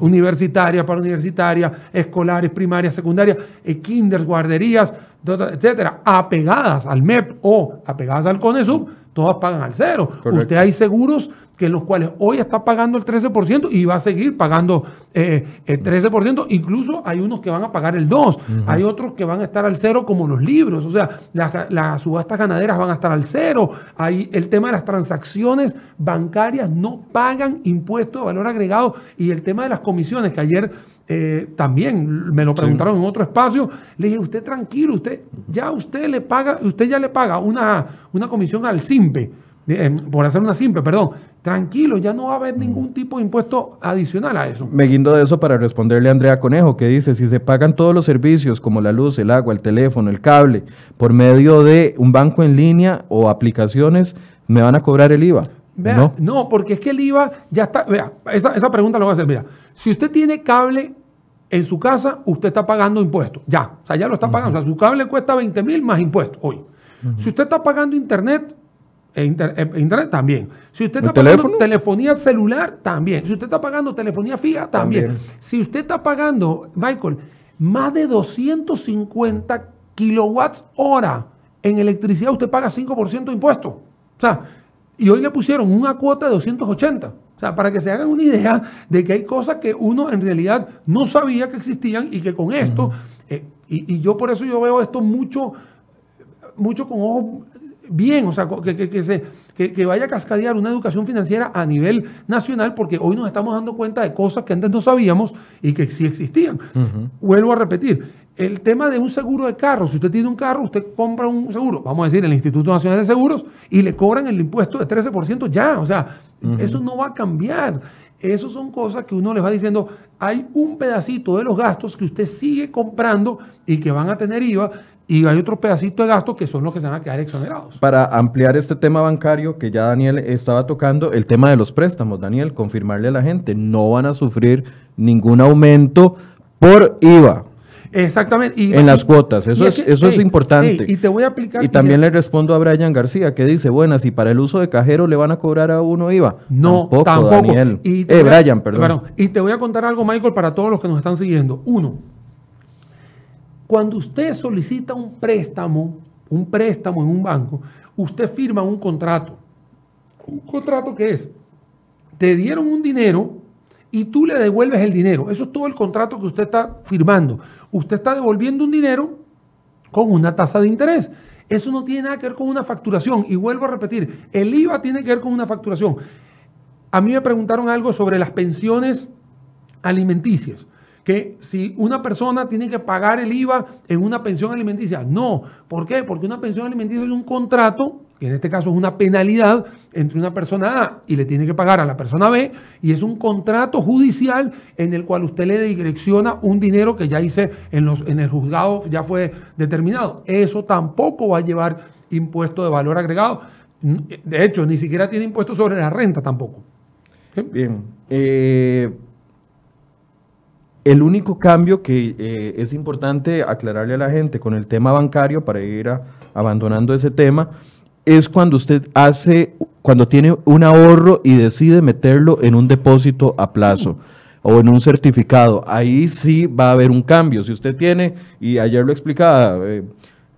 universitarias, para universitarias, escolares, primarias, secundarias, eh, kinders, guarderías, etcétera, apegadas al MEP o apegadas al CONESUB, todas pagan al cero. Usted hay seguros que en los cuales hoy está pagando el 13% y va a seguir pagando eh, el 13%, incluso hay unos que van a pagar el 2%, hay otros que van a estar al cero como los libros, o sea, las, subastas ganaderas van a estar al cero, hay el tema de las transacciones bancarias no pagan impuestos de valor agregado. Y el tema de las comisiones, que ayer eh, también me lo preguntaron en otro espacio. Le dije, usted tranquilo, usted ya usted le paga, usted ya le paga una, una comisión al SIMPE, eh, por hacer una SIMPE, perdón. Tranquilo, ya no va a haber ningún tipo de impuesto adicional a eso. Me guindo de eso para responderle a Andrea Conejo, que dice, si se pagan todos los servicios como la luz, el agua, el teléfono, el cable, por medio de un banco en línea o aplicaciones, ¿me van a cobrar el IVA? No. no, porque es que el IVA ya está, vea, esa, esa pregunta la voy a hacer, mira, si usted tiene cable en su casa, usted está pagando impuestos. Ya, o sea, ya lo está pagando. O sea, su cable cuesta 20 mil más impuestos hoy. Si usted está pagando internet, e e internet también. Si usted está pagando telefonía celular, también. Si usted está pagando telefonía fija, también. Si usted está pagando, Michael, más de 250 kilowatts hora en electricidad, usted paga 5% de impuestos. O sea, y hoy le pusieron una cuota de 280. O sea, para que se hagan una idea de que hay cosas que uno en realidad no sabía que existían y que con esto, eh, y, yo por eso yo veo esto mucho, mucho con ojos bien, o sea, que, se, que, vaya a cascadear una educación financiera a nivel nacional, porque hoy nos estamos dando cuenta de cosas que antes no sabíamos y que sí existían. Vuelvo a repetir, el tema de un seguro de carro, si usted tiene un carro, usted compra un seguro, vamos a decir, el Instituto Nacional de Seguros, y le cobran el impuesto de 13% ya, o sea, eso no va a cambiar. Esas son cosas que uno les va diciendo, hay un pedacito de los gastos que usted sigue comprando y que van a tener IVA y hay otro pedacito de gastos que son los que se van a quedar exonerados. Para ampliar este tema bancario que ya Daniel estaba tocando, el tema de los préstamos, Daniel, confirmarle a la gente, no van a sufrir ningún aumento por IVA. Exactamente. Y, en las cuotas, eso, es, eso es importante. y te voy a aplicar. Y también le respondo a Brian García, que dice, bueno, si para el uso de cajero le van a cobrar a uno IVA. No, tampoco, Daniel. Y eh, Brian, perdón. Y te voy a contar algo, Michael, para todos los que nos están siguiendo. Uno, cuando usted solicita un préstamo, un préstamo en un banco, usted firma un contrato. ¿Un contrato que es? Te dieron un dinero y tú le devuelves el dinero. Eso es todo el contrato que usted está firmando. Usted está devolviendo un dinero con una tasa de interés. Eso no tiene nada que ver con una facturación. Y vuelvo a repetir, el IVA tiene que ver con una facturación. A mí me preguntaron algo sobre las pensiones alimenticias que si una persona tiene que pagar el IVA en una pensión alimenticia. No. ¿Por qué? Porque una pensión alimenticia es un contrato, que en este caso es una penalidad entre una persona A y le tiene que pagar a la persona B, y es un contrato judicial en el cual usted le direcciona un dinero que ya hice en, los, en el juzgado, ya fue determinado. Eso tampoco va a llevar impuesto de valor agregado. De hecho, ni siquiera tiene impuesto sobre la renta tampoco. Bien. Eh, el único cambio que eh, es importante aclararle a la gente con el tema bancario para ir abandonando ese tema es cuando usted hace, cuando tiene un ahorro y decide meterlo en un depósito a plazo o en un certificado. Ahí sí va a haber un cambio. Si usted tiene, y ayer lo explicaba, eh,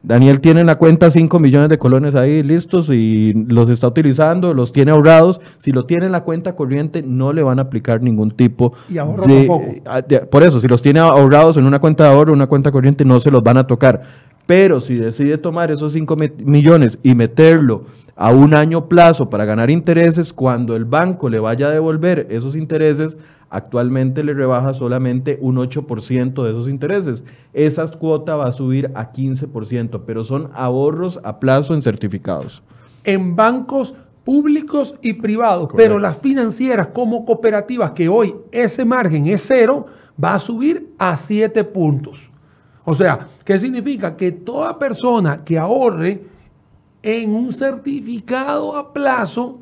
Daniel tiene en la cuenta 5 millones de colones ahí listos y los está utilizando, los tiene ahorrados. Si lo tiene en la cuenta corriente, no le van a aplicar ningún tipo de, de, Por eso, si los tiene ahorrados en una cuenta de ahorro, una cuenta corriente, no se los van a tocar. Pero si decide tomar esos 5 millones y meterlo a un año plazo para ganar intereses, cuando el banco le vaya a devolver esos intereses, actualmente le rebaja solamente un 8% de esos intereses. Esa cuota va a subir a 15%, pero son ahorros a plazo en certificados. En bancos públicos y privados, pero las financieras como cooperativas, que hoy ese margen es cero, va a subir a 7 puntos. O sea, ¿qué significa? Que toda persona que ahorre en un certificado a plazo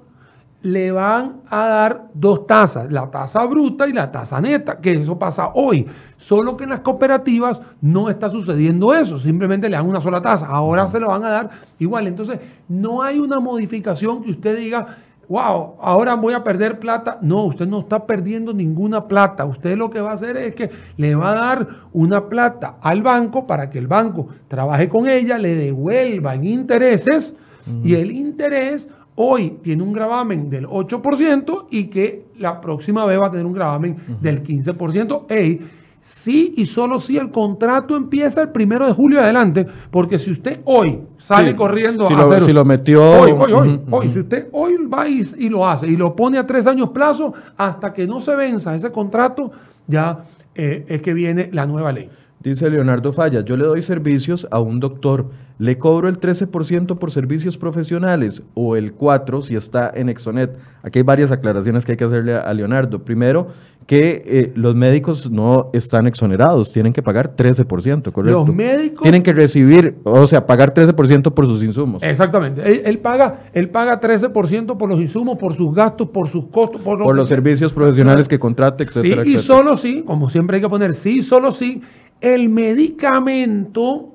le van a dar dos tasas, la tasa bruta y la tasa neta, que eso pasa hoy. Solo que en las cooperativas no está sucediendo eso, simplemente le dan una sola tasa, ahora se lo van a dar igual. Entonces, no hay una modificación que usted diga, wow, ahora voy a perder plata. No, usted no está perdiendo ninguna plata. Usted lo que va a hacer es que le va a dar una plata al banco para que el banco trabaje con ella, le devuelva en intereses y el interés hoy tiene un gravamen del 8% y que la próxima vez va a tener un gravamen del 15%. Ey, sí y solo si el contrato empieza el primero de julio adelante, porque si usted hoy sale corriendo si a lo, Si lo metió... Hoy, hoy, hoy, si usted hoy va y, lo hace y lo pone a tres años plazo, hasta que no se venza ese contrato, ya eh, es que viene la nueva ley. Dice Leonardo Falla, yo le doy servicios a un doctor, le cobro el 13% por servicios profesionales o el 4% si está en Exonet. Aquí hay varias aclaraciones que hay que hacerle a Leonardo. Primero, que eh, los médicos no están exonerados, tienen que pagar 13%, ¿correcto? Los médicos... Tienen que recibir, o sea, pagar 13% por sus insumos. Exactamente. Él, paga, él paga 13% por los insumos, por sus gastos, por sus costos. Por, los servicios profesionales que contrate, etcétera, Sí, y solo sí, como siempre hay que poner sí, solo sí, el medicamento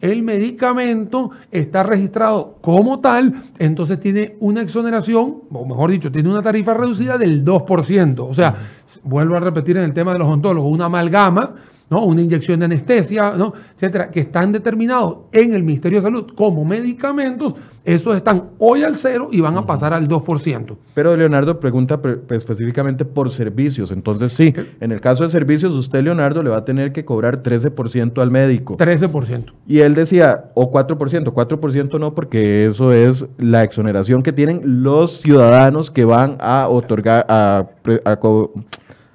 el medicamento está registrado como tal, entonces tiene una exoneración, o mejor dicho, tiene una tarifa reducida del 2%. O sea, vuelvo a repetir en el tema de los ontólogos, una amalgama ¿no? una inyección de anestesia, ¿no? etcétera, que están determinados en el Ministerio de Salud como medicamentos, esos están hoy al cero y van a pasar al 2%. Pero Leonardo pregunta específicamente por servicios. Entonces, sí, en el caso de servicios, usted, Leonardo, le va a tener que cobrar 13% al médico. 13%. Y él decía, o 4%, 4% no, porque eso es la exoneración que tienen los ciudadanos que van a otorgar, a, a a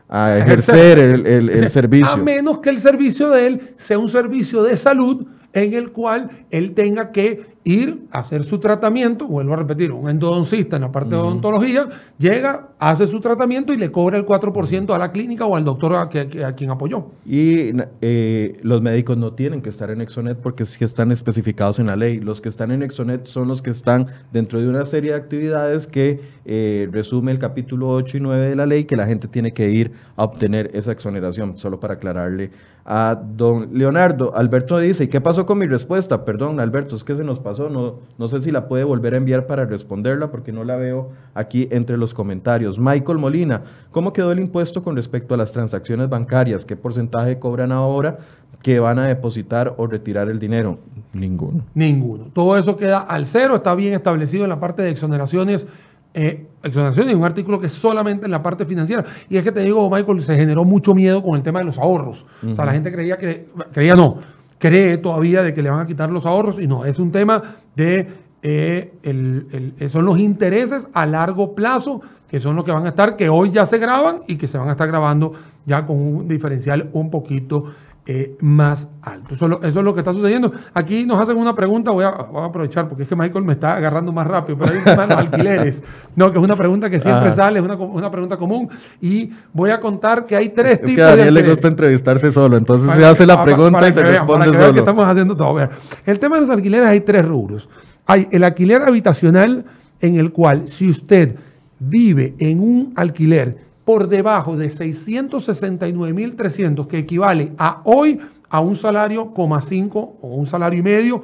ejercer el, el, servicio. A menos que el servicio de él sea un servicio de salud en el cual él tenga que ir a hacer su tratamiento, vuelvo a repetir, un endodoncista en la parte de odontología, llega, hace su tratamiento y le cobra el 4% a la clínica o al doctor a, quien apoyó. Y eh, los médicos no tienen que estar en Exonet porque sí están especificados en la ley. Los que están en Exonet son los que están dentro de una serie de actividades que eh, resume el capítulo 8 y 9 de la ley que la gente tiene que ir a obtener esa exoneración, solo para aclararle a don Leonardo. Alberto dice, ¿y qué pasó con mi respuesta? Perdón, Alberto, es que se nos pasó, no, no sé si la puede volver a enviar para responderla porque no la veo aquí entre los comentarios. Michael Molina, ¿cómo quedó el impuesto con respecto a las transacciones bancarias? ¿Qué porcentaje cobran ahora que van a depositar o retirar el dinero? Ninguno. Ninguno. Todo eso queda al cero, está bien establecido en la parte de exoneraciones eh, exoneración y un artículo que es solamente en la parte financiera. Y es que te digo, Michael, se generó mucho miedo con el tema de los ahorros. O sea, la gente creía que, creía no, cree todavía de que le van a quitar los ahorros y no, es un tema de, eh, el, son los intereses a largo plazo que son los que van a estar, que hoy ya se graban y que se van a estar grabando ya con un diferencial un poquito eh, más alto. Eso, es lo que está sucediendo. Aquí nos hacen una pregunta, voy a, aprovechar porque es que Michael me está agarrando más rápido, pero hay un tema de los alquileres, no, que es una pregunta que siempre sale, es una, pregunta común. Y voy a contar que hay tres tipos que a Daniel le gusta entrevistarse solo, entonces se hace la pregunta y se responde solo. Que estamos haciendo todo. El tema de los alquileres hay tres rubros. Hay el alquiler habitacional en el cual si usted vive en un alquiler por debajo de 669.300, que equivale a hoy a un salario, 5 o un salario y medio,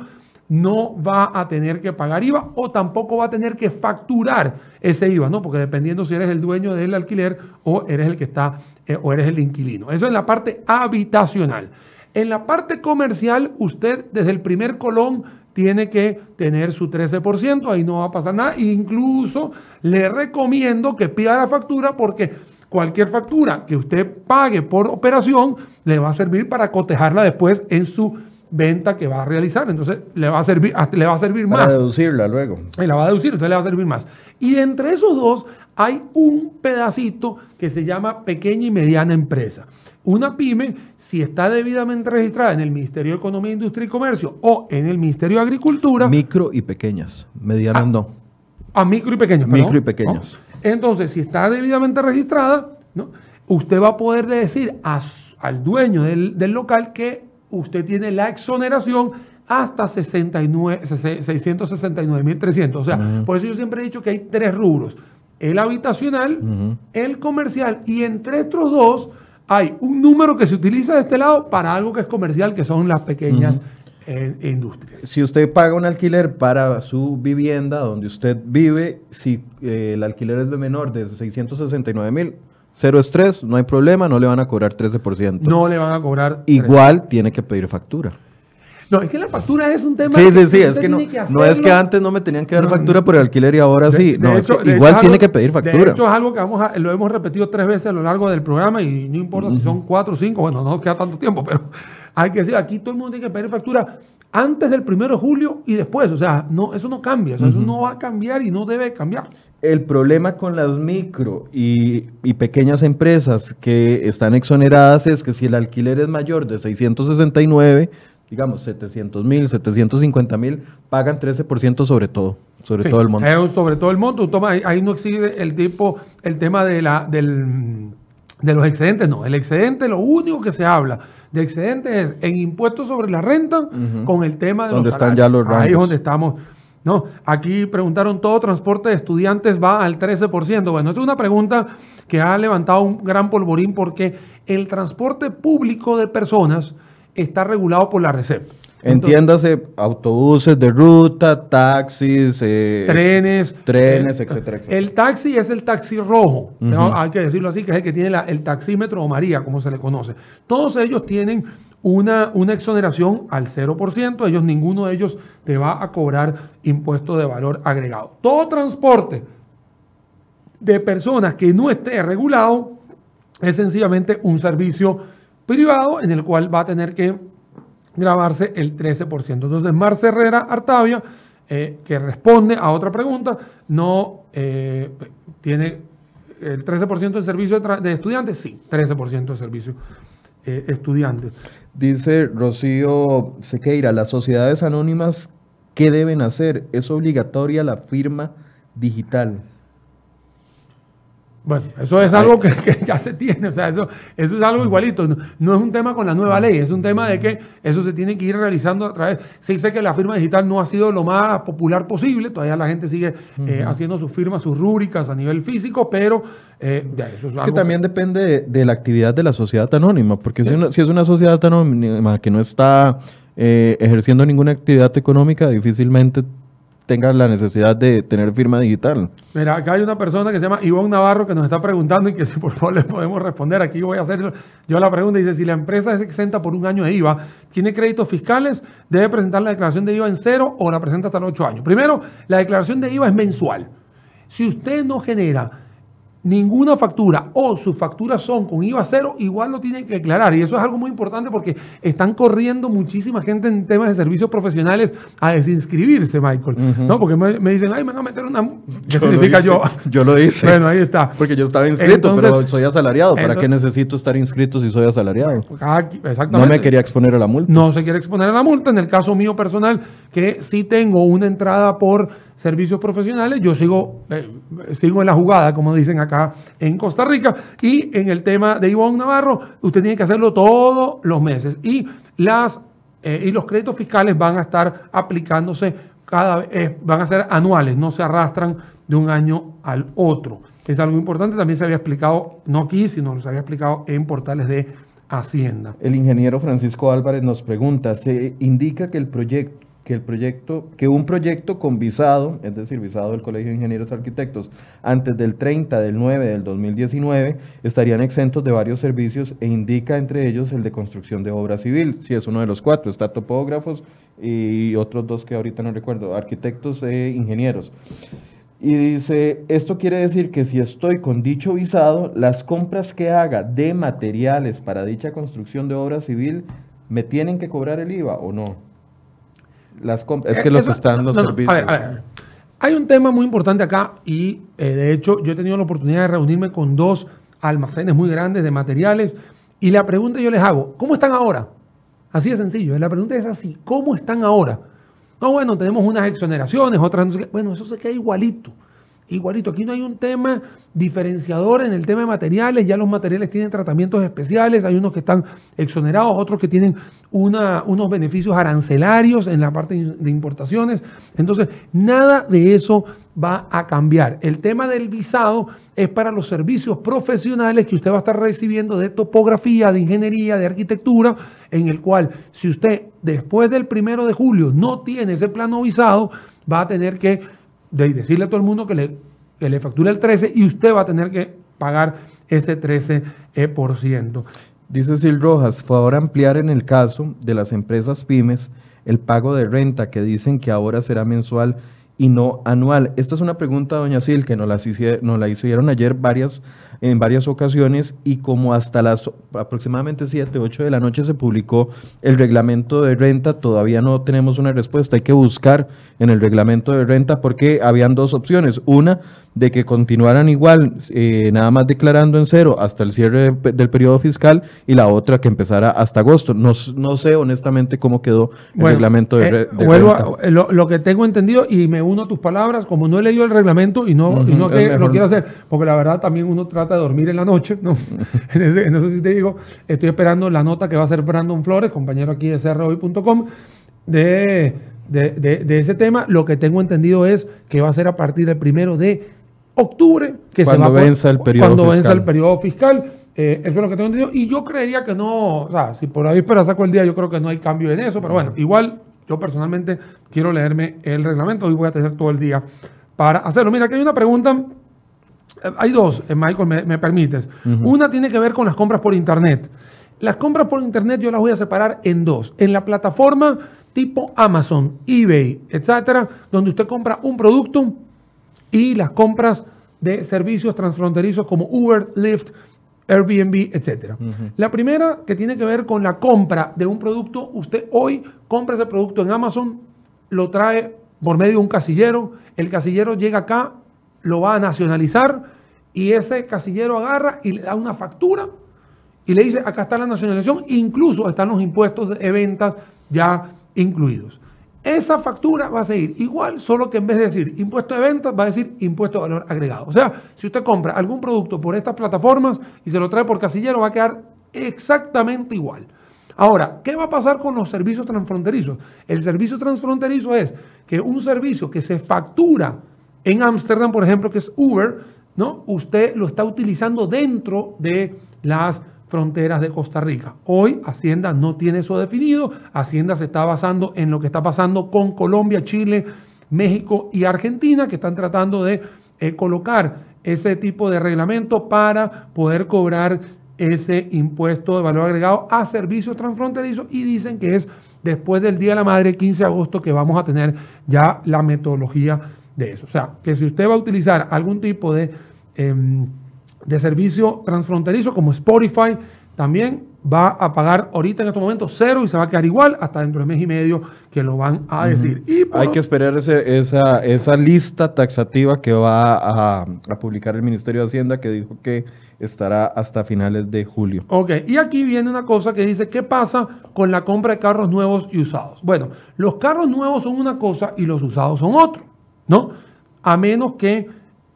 no va a tener que pagar IVA o tampoco va a tener que facturar ese IVA, ¿no? Porque dependiendo si eres el dueño del alquiler o eres el que está eh, o eres el inquilino. Eso es la parte habitacional. En la parte comercial, usted desde el primer colón tiene que tener su 13%, ahí no va a pasar nada. Incluso le recomiendo que pida la factura porque cualquier factura que usted pague por operación le va a servir para cotejarla después en su venta que va a realizar. Entonces le va a servir, le va a servir más. Para deducirla luego. Y la va a deducir, entonces le va a servir más. Y entre esos dos hay un pedacito que se llama pequeña y mediana empresa. Una pyme, si está debidamente registrada en el Ministerio de Economía, Industria y Comercio o en el Ministerio de Agricultura. Micro y pequeñas, medianas ah, no. A micro y pequeñas. Micro y pequeñas. Entonces, si está debidamente registrada, ¿no? usted va a poder decir al dueño del, local que usted tiene la exoneración hasta 669.300. O sea, por eso yo siempre he dicho que hay tres rubros. El habitacional, el comercial y entre estos dos hay un número que se utiliza de este lado para algo que es comercial, que son las pequeñas industrias. Si usted paga un alquiler para su vivienda donde usted vive, si eh, el alquiler es de menor de 669 mil, cero estrés, no hay problema, no le van a cobrar 13%. No le van a cobrar. Igual tiene que pedir factura. No, es que la factura es un tema. Sí, sí, sí, es que no, no es que antes no me tenían que dar factura por el alquiler y ahora sí. no, igual tiene que pedir factura. De hecho, es algo que vamos a, lo hemos repetido tres veces a lo largo del programa y no importa si son cuatro o cinco, bueno, no queda tanto tiempo, pero hay que decir, aquí todo el mundo tiene que pedir factura antes del primero de julio y después. O sea, no, eso no cambia. Eso no va a cambiar y no debe cambiar. El problema con las micro y, y, pequeñas empresas que están exoneradas es que si el alquiler es mayor de 669, digamos 700 mil, 750 mil, pagan 13% sobre todo, sobre todo el monto. sobre todo el monto, toma, ahí, no existe el tipo, el tema de, la, del, de los excedentes, no, el excedente lo único que se habla de excedente es en impuestos sobre la renta con el tema de ¿Dónde están ya los Ahí es donde estamos. No, aquí preguntaron, ¿todo transporte de estudiantes va al 13%? Bueno, esta es una pregunta que ha levantado un gran polvorín porque el transporte público de personas está regulado por la RECEP. Entiéndase, autobuses de ruta, taxis, eh, trenes, trenes, etcétera, etcétera. El taxi es el taxi rojo, hay que decirlo así, que es el que tiene el taxímetro o María, como se le conoce. Todos ellos tienen una, una exoneración al 0%, ellos, ninguno de ellos te va a cobrar impuesto de valor agregado. Todo transporte de personas que no esté regulado es sencillamente un servicio privado en el cual va a tener que grabarse el 13%. Entonces, Marce Herrera Artavia, eh, que responde a otra pregunta, no eh, tiene el 13% de servicio de, estudiantes, sí, 13% de servicio eh, estudiantes. Dice Rocío Sequeira, las sociedades anónimas, ¿qué deben hacer? ¿Es obligatoria la firma digital? Bueno, eso es algo que, ya se tiene, o sea, eso, eso es algo igualito. No, es un tema con la nueva ley, es un tema de que eso se tiene que ir realizando a través. Sí sé que la firma digital no ha sido lo más popular posible, todavía la gente sigue eh, haciendo sus firmas, sus rúbricas a nivel físico, pero eh, eso es, que también depende de, la actividad de la sociedad anónima, porque si, es una sociedad anónima que no está eh, ejerciendo ninguna actividad económica, difícilmente tenga la necesidad de tener firma digital. Mira, acá hay una persona que se llama Ivonne Navarro que nos está preguntando y que si por favor le podemos responder. Aquí voy a hacer yo la pregunta. Dice, si la empresa es exenta por un año de IVA, ¿tiene créditos fiscales? ¿Debe presentar la declaración de IVA en cero o la presenta hasta los ocho años? Primero, la declaración de IVA es mensual. Si usted no genera ninguna factura o sus facturas son con IVA cero, igual lo tienen que declarar. Y eso es algo muy importante porque están corriendo muchísima gente en temas de servicios profesionales a desinscribirse, Michael. ¿no? Porque me, dicen, ay, me van a meter una... ¿Qué significa yo? Yo lo hice. Bueno, ahí está. Porque yo estaba inscrito, pero soy asalariado. ¿Para qué necesito estar inscrito si soy asalariado? exactamente. No me quería exponer a la multa. No se quiere exponer a la multa. En el caso mío personal, que sí tengo una entrada por servicios profesionales, yo sigo, eh, sigo en la jugada, como dicen acá en Costa Rica, y en el tema de Ivonne Navarro, usted tiene que hacerlo todos los meses. Y, las, eh, y los créditos fiscales van a estar aplicándose cada vez, eh, van a ser anuales, no se arrastran de un año al otro. Es algo importante, también se había explicado, no aquí, sino se había explicado en portales de Hacienda. El ingeniero Francisco Álvarez nos pregunta, se indica que el proyecto que el proyecto, que un proyecto con visado, es decir, visado del Colegio de Ingenieros Arquitectos, antes del 30 del 9 del 2019, estarían exentos de varios servicios e indica entre ellos el de construcción de obra civil, si es uno de los cuatro, está topógrafos y otros dos que ahorita no recuerdo, arquitectos e ingenieros. Y dice, esto quiere decir que si estoy con dicho visado, las compras que haga de materiales para dicha construcción de obra civil, ¿me tienen que cobrar el IVA o no? Las es que los están los servicios. Hay un tema muy importante acá y eh, de hecho yo he tenido la oportunidad de reunirme con dos almacenes muy grandes de materiales y la pregunta yo les hago, ¿cómo están ahora? Así de sencillo, la pregunta es así, ¿cómo están ahora? No, bueno, tenemos unas exoneraciones, otras, bueno, eso se queda igualito. Igualito, aquí no hay un tema diferenciador en el tema de materiales, ya los materiales tienen tratamientos especiales, hay unos que están exonerados, otros que tienen unos beneficios arancelarios en la parte de importaciones. Entonces, nada de eso va a cambiar. El tema del visado es para los servicios profesionales que usted va a estar recibiendo de topografía, de ingeniería, de arquitectura, en el cual si usted después del primero de julio no tiene ese plano visado, va a tener que de decirle a todo el mundo que le, le factura el 13 y usted va a tener que pagar ese 13%. Eh, Dice Sil Rojas, favor ampliar en el caso de las empresas pymes el pago de renta que dicen que ahora será mensual y no anual. Esta es una pregunta, doña Sil, que nos nos la hicieron ayer varias, en varias ocasiones y como hasta las aproximadamente 7, 8 de la noche se publicó el reglamento de renta, todavía no tenemos una respuesta. Hay que buscar en el reglamento de renta porque habían dos opciones. Una, de que continuaran igual, eh, nada más declarando en cero hasta el cierre del periodo fiscal y la otra que empezara hasta agosto. No, no sé honestamente cómo quedó el reglamento de, eh, vuelvo lo, que tengo entendido y me uno a tus palabras, como no he leído el reglamento y no, y no que, lo quiero hacer, porque la verdad también uno trata de dormir en la noche, ¿no? en, eso sí te digo, estoy esperando la nota que va a hacer Brandon Flores, compañero aquí de crhoy.com, de, de, de, ese tema. Lo que tengo entendido es que va a ser a partir del primero de octubre, que cuando se va venza el periodo cuando fiscal. venza el periodo fiscal. Eh, eso es lo que tengo entendido. Y yo creería que no, o sea, si por ahí espera saco el día, yo creo que no hay cambio en eso, pero bueno, igual yo personalmente quiero leerme el reglamento. Hoy voy a tener todo el día para hacerlo. Mira, aquí hay una pregunta. Eh, hay dos, eh, Michael, me, permites. Una tiene que ver con las compras por Internet. Las compras por Internet yo las voy a separar en dos. En la plataforma tipo Amazon, eBay, etcétera, donde usted compra un producto y las compras de servicios transfronterizos como Uber, Lyft, Airbnb, etc. La primera que tiene que ver con la compra de un producto, usted hoy compra ese producto en Amazon, lo trae por medio de un casillero, el casillero llega acá, lo va a nacionalizar y ese casillero agarra y le da una factura y le dice, acá está la nacionalización, incluso están los impuestos de ventas ya incluidos. Esa factura va a seguir igual, solo que en vez de decir impuesto de ventas, va a decir impuesto de valor agregado. O sea, si usted compra algún producto por estas plataformas y se lo trae por casillero, va a quedar exactamente igual. Ahora, ¿qué va a pasar con los servicios transfronterizos? El servicio transfronterizo es que un servicio que se factura en Ámsterdam, por ejemplo, que es Uber, ¿no? Usted lo está utilizando dentro de las fronteras de Costa Rica. Hoy Hacienda no tiene eso definido. Hacienda se está basando en lo que está pasando con Colombia, Chile, México y Argentina, que están tratando de eh, colocar ese tipo de reglamento para poder cobrar ese impuesto de valor agregado a servicios transfronterizos y dicen que es después del Día de la Madre, 15 de agosto, que vamos a tener ya la metodología de eso. O sea, que si usted va a utilizar algún tipo de... Em, de servicio transfronterizo como Spotify, también va a pagar ahorita en estos momentos cero y se va a quedar igual hasta dentro de mes y medio que lo van a decir. Hay que esperar esa, esa lista taxativa que va a, a, publicar el Ministerio de Hacienda que dijo que estará hasta finales de julio. Ok, y aquí viene una cosa que dice, ¿qué pasa con la compra de carros nuevos y usados? Bueno, los carros nuevos son una cosa y los usados son otro, ¿no? A menos que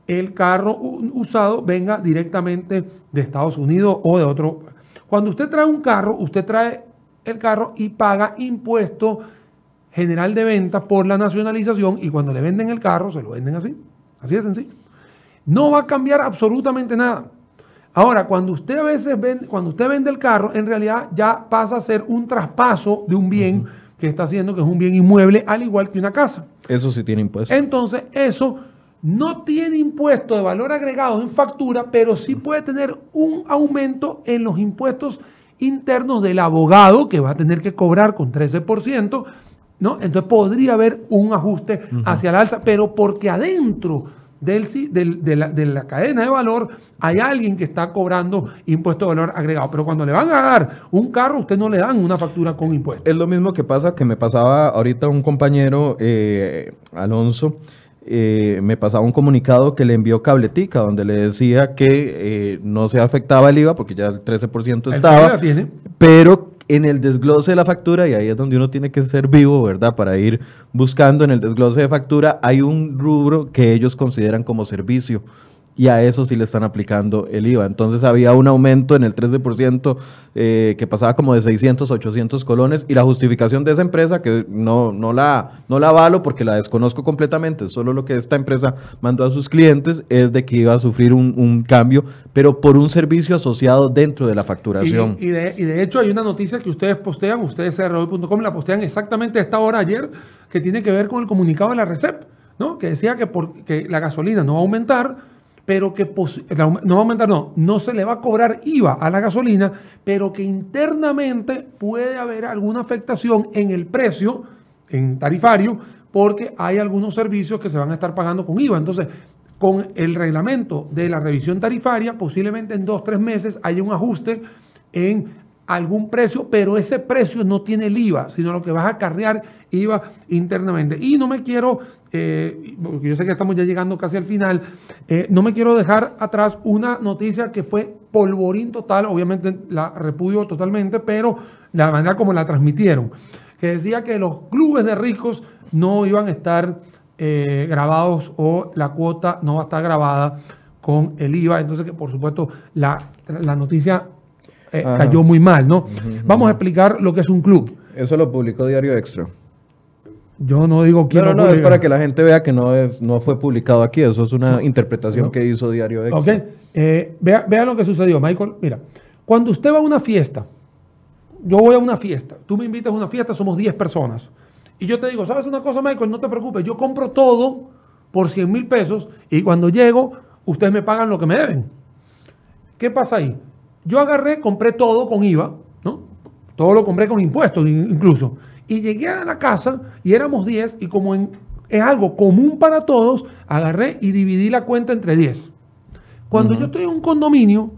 el carro usado venga directamente de Estados Unidos o de otro. Cuando usted trae un carro, usted trae el carro y paga impuesto general de venta por la nacionalización y cuando le venden el carro se lo venden así. Así de sencillo. No va a cambiar absolutamente nada. Ahora, cuando usted a veces vende, cuando usted vende el carro, en realidad ya pasa a ser un traspaso de un bien que está haciendo, que es un bien inmueble, al igual que una casa. Eso sí tiene impuesto. Entonces, eso no tiene impuesto de valor agregado en factura, pero sí puede tener un aumento en los impuestos internos del abogado que va a tener que cobrar con 13%, ¿no? Entonces podría haber un ajuste hacia el alza, pero porque adentro del, de, la, de, la, cadena de valor hay alguien que está cobrando impuesto de valor agregado. Pero cuando le van a dar un carro, usted no le dan una factura con impuestos. Es lo mismo que pasa, que me pasaba ahorita un compañero, eh, Alonso, eh, me pasaba un comunicado que le envió Cabletica, donde le decía que eh, no se afectaba el IVA porque ya el 13% estaba, pero en el desglose de la factura, y ahí es donde uno tiene que ser vivo, ¿verdad? Para ir buscando en el desglose de factura, hay un rubro que ellos consideran como servicio y a eso sí le están aplicando el IVA. Entonces había un aumento en el 13% eh, que pasaba como de 600 a 800 colones y la justificación de esa empresa, que no, no, la, no la avalo porque la desconozco completamente, solo lo que esta empresa mandó a sus clientes es de que iba a sufrir un, cambio, pero por un servicio asociado dentro de la facturación. Y, de, y de, hecho hay una noticia que ustedes postean, ustedes crhoy.com la postean exactamente a esta hora ayer, que tiene que ver con el comunicado de la RECEP, ¿no? que decía que, por, que la gasolina no va a aumentar, pero que no va aumentar, no, no se le va a cobrar IVA a la gasolina, pero que internamente puede haber alguna afectación en el precio, en tarifario, porque hay algunos servicios que se van a estar pagando con IVA. Entonces, con el reglamento de la revisión tarifaria, posiblemente en dos, tres meses haya un ajuste en algún precio, pero ese precio no tiene el IVA, sino lo que vas a acarrear IVA internamente. Y no me quiero, eh, porque yo sé que estamos ya llegando casi al final, eh, no me quiero dejar atrás una noticia que fue polvorín total, obviamente la repudio totalmente, pero la manera como la transmitieron, que decía que los clubes de ricos no iban a estar eh, grabados o la cuota no va a estar grabada con el IVA, entonces que por supuesto la, la noticia eh, cayó muy mal, ¿no? Vamos a explicar lo que es un club. Eso lo publicó Diario Extra. Yo no digo quién No, no, no, es para que la gente vea que no, es, no fue publicado aquí. Eso es una interpretación que hizo Diario Extra. Ok. Eh, vea, vea lo que sucedió, Michael. Mira, cuando usted va a una fiesta, yo voy a una fiesta, tú me invitas a una fiesta, somos 10 personas. Y yo te digo, ¿sabes una cosa, Michael? No te preocupes, yo compro todo por 100 mil pesos y cuando llego, ustedes me pagan lo que me deben. ¿Qué pasa ahí? Yo agarré, compré todo con IVA, ¿no? Todo lo compré con impuestos incluso. Y llegué a la casa y éramos 10 y como es algo común para todos, agarré y dividí la cuenta entre 10. Cuando yo estoy en un condominio,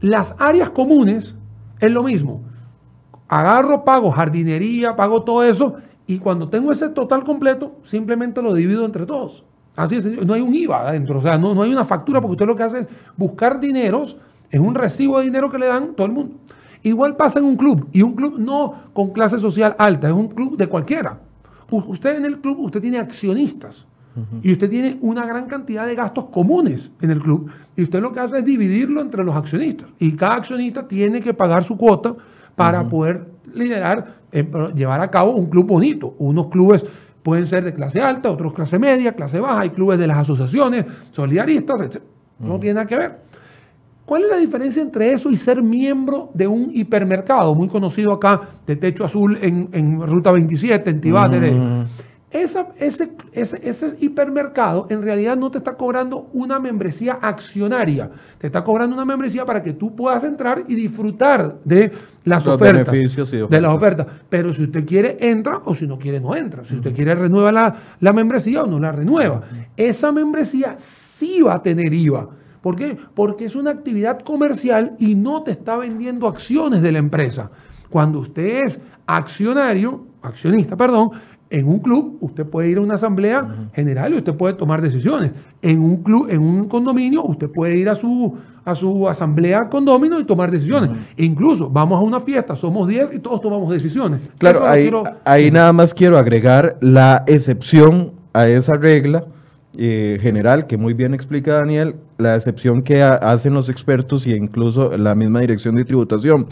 las áreas comunes es lo mismo. Agarro, pago jardinería, pago todo eso y cuando tengo ese total completo, simplemente lo divido entre todos. Así es, no hay un IVA adentro, o sea, no, no hay una factura porque usted lo que hace es buscar dineros es un recibo de dinero que le dan todo el mundo. Igual pasa en un club, y un club no con clase social alta, es un club de cualquiera. usted en el club, usted tiene accionistas. Y usted tiene una gran cantidad de gastos comunes en el club. Y usted lo que hace es dividirlo entre los accionistas. Y cada accionista tiene que pagar su cuota para poder liderar, eh, llevar a cabo un club bonito. Unos clubes pueden ser de clase alta, otros clase media, clase baja. Hay clubes de las asociaciones solidaristas, etc. No tiene nada que ver. ¿Cuál es la diferencia entre eso y ser miembro de un hipermercado muy conocido acá de Techo Azul en, Ruta 27, en Tibate? ese, ese, hipermercado en realidad no te está cobrando una membresía accionaria, te está cobrando una membresía para que tú puedas entrar y disfrutar de las ofertas. Beneficios de las ofertas. Pero si usted quiere, entra o si no quiere, no entra. Si usted quiere, renueva la, la membresía o no la renueva. Esa membresía sí va a tener IVA ¿Por qué? Porque es una actividad comercial y no te está vendiendo acciones de la empresa. Cuando usted es accionario, accionista, perdón, en un club usted puede ir a una asamblea general y usted puede tomar decisiones. En un club, en un condominio, usted puede ir a su, a su asamblea condominio y tomar decisiones. incluso vamos a una fiesta, somos 10 y todos tomamos decisiones. Claro, ahí, ahí nada más quiero agregar la excepción a esa regla eh, general que muy bien explica Daniel, la excepción que hacen los expertos y incluso la misma dirección de tributación.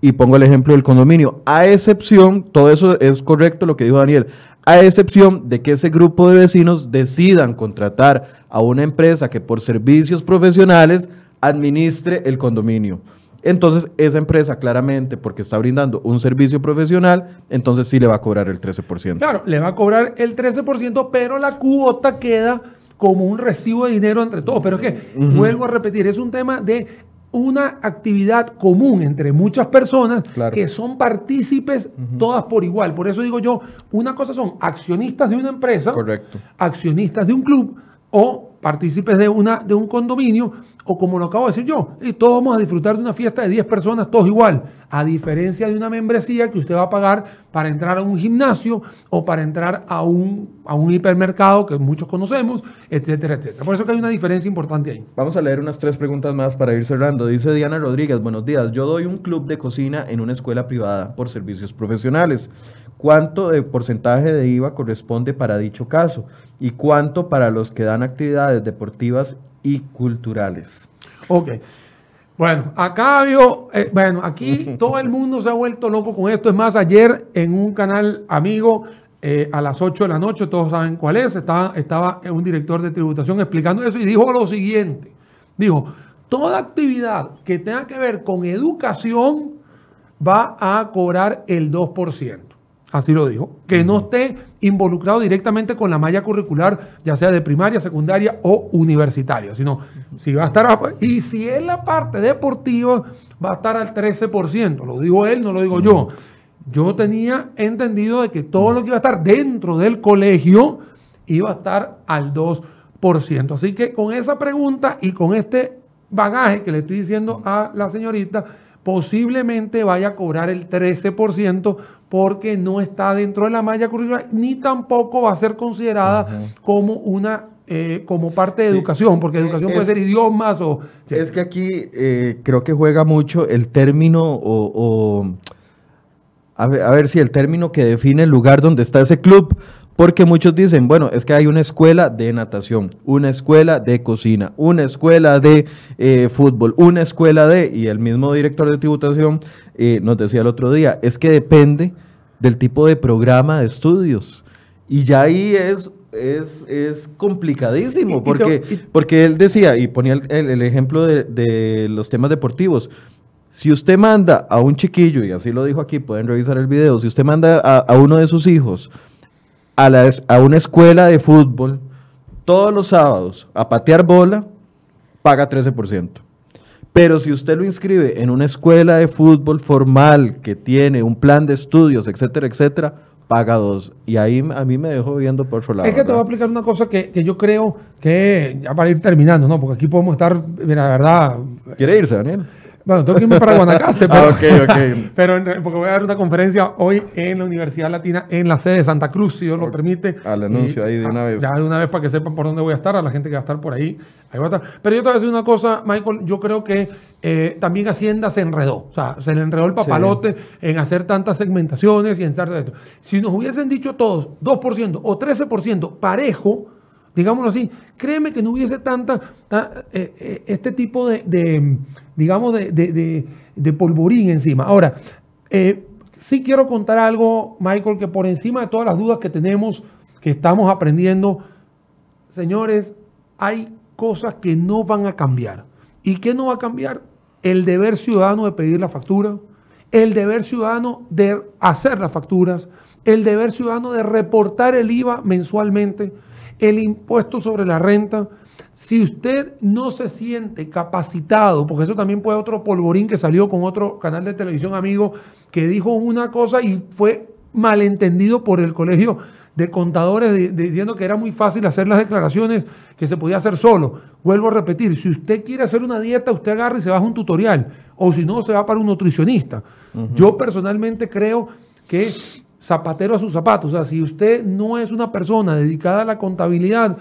Y pongo el ejemplo del condominio. A excepción, todo eso es correcto lo que dijo Daniel, a excepción de que ese grupo de vecinos decidan contratar a una empresa que por servicios profesionales administre el condominio. Entonces, esa empresa claramente, porque está brindando un servicio profesional, entonces sí le va a cobrar el 13%. Claro, le va a cobrar el 13%, pero la cuota queda como un recibo de dinero entre todos. Pero es que, vuelvo a repetir, es un tema de una actividad común entre muchas personas que son partícipes todas por igual. Por eso digo yo, una cosa son accionistas de una empresa, Correcto. accionistas de un club o partícipes de, una, de un condominio o como lo acabo de decir yo, y todos vamos a disfrutar de una fiesta de 10 personas, todos igual, a diferencia de una membresía que usted va a pagar para entrar a un gimnasio o para entrar a un, a un hipermercado que muchos conocemos, etcétera, etcétera. Por eso que hay una diferencia importante ahí. Vamos a leer unas tres preguntas más para ir cerrando. Dice Diana Rodríguez, buenos días, yo doy un club de cocina en una escuela privada por servicios profesionales. ¿Cuánto de porcentaje de IVA corresponde para dicho caso? ¿Y cuánto para los que dan actividades deportivas y culturales. Ok. Bueno, acá vio, eh, bueno, aquí todo el mundo se ha vuelto loco con esto. Es más, ayer en un canal amigo eh, a las 8 de la noche, todos saben cuál es, estaba, estaba un director de tributación explicando eso y dijo lo siguiente. Dijo, toda actividad que tenga que ver con educación va a cobrar el 2% así lo dijo, que no esté involucrado directamente con la malla curricular, ya sea de primaria, secundaria o universitaria, sino si va a estar, y si es la parte deportiva, va a estar al 13%, lo digo él, no lo digo yo. Yo tenía entendido de que todo lo que iba a estar dentro del colegio iba a estar al 2%. Así que con esa pregunta y con este bagaje que le estoy diciendo a la señorita, posiblemente vaya a cobrar el 13% porque no está dentro de la malla curricular ni tampoco va a ser considerada como una eh, como parte de educación, porque educación puede ser idiomas o... Es que aquí eh, creo que juega mucho el término o... a, ver, a ver si el término que define el lugar donde está ese club, porque muchos dicen, bueno, es que hay una escuela de natación, una escuela de cocina, una escuela de eh, fútbol, una escuela de, y el mismo director de tributación nos decía el otro día, es que depende del tipo de programa de estudios. Y ya ahí es es, es complicadísimo, porque, porque él decía, y ponía el, ejemplo de, los temas deportivos, si usted manda a un chiquillo, y así lo dijo aquí, pueden revisar el video, si usted manda a, uno de sus hijos a, la, a una escuela de fútbol todos los sábados a patear bola, paga 13%. Pero si usted lo inscribe en una escuela de fútbol formal que tiene un plan de estudios, etcétera, etcétera, paga dos. Y ahí a mí me dejó viendo por otro lado. Es que te voy a explicar una cosa que, que, yo creo que, ya para ir terminando, ¿no? Porque aquí podemos estar, mira, la verdad. ¿Quiere irse, Daniel? Bueno, tengo que irme para Guanacaste, pero, ah, pero porque voy a dar una conferencia hoy en la Universidad Latina en la sede de Santa Cruz, si Dios lo permite. Al anuncio ahí de una vez. Ya de una vez para que sepan por dónde voy a estar, a la gente que va a estar por ahí. ahí va a estar. Pero yo te voy a decir una cosa, Michael, yo creo que eh, también Hacienda se enredó, o sea, se le enredó el papalote en hacer tantas segmentaciones y en estar esto. Si nos hubiesen dicho todos 2% o 13% parejo, digámoslo así, créeme que no hubiese tanta, eh, eh, este tipo de, digamos, de, polvorín encima. Ahora, eh, sí quiero contar algo, Michael, que por encima de todas las dudas que tenemos, que estamos aprendiendo, señores, hay cosas que no van a cambiar. ¿Y qué no va a cambiar? El deber ciudadano de pedir la factura, el deber ciudadano de hacer las facturas, el deber ciudadano de reportar el IVA mensualmente, el impuesto sobre la renta. Si usted no se siente capacitado, porque eso también fue otro polvorín que salió con otro canal de televisión amigo que dijo una cosa y fue malentendido por el colegio de contadores diciendo que era muy fácil hacer las declaraciones, que se podía hacer solo. Vuelvo a repetir, si usted quiere hacer una dieta, usted agarra y se va a un tutorial, o si no, se va para un nutricionista. Yo personalmente creo que zapatero a sus zapatos. O sea, si usted no es una persona dedicada a la contabilidad,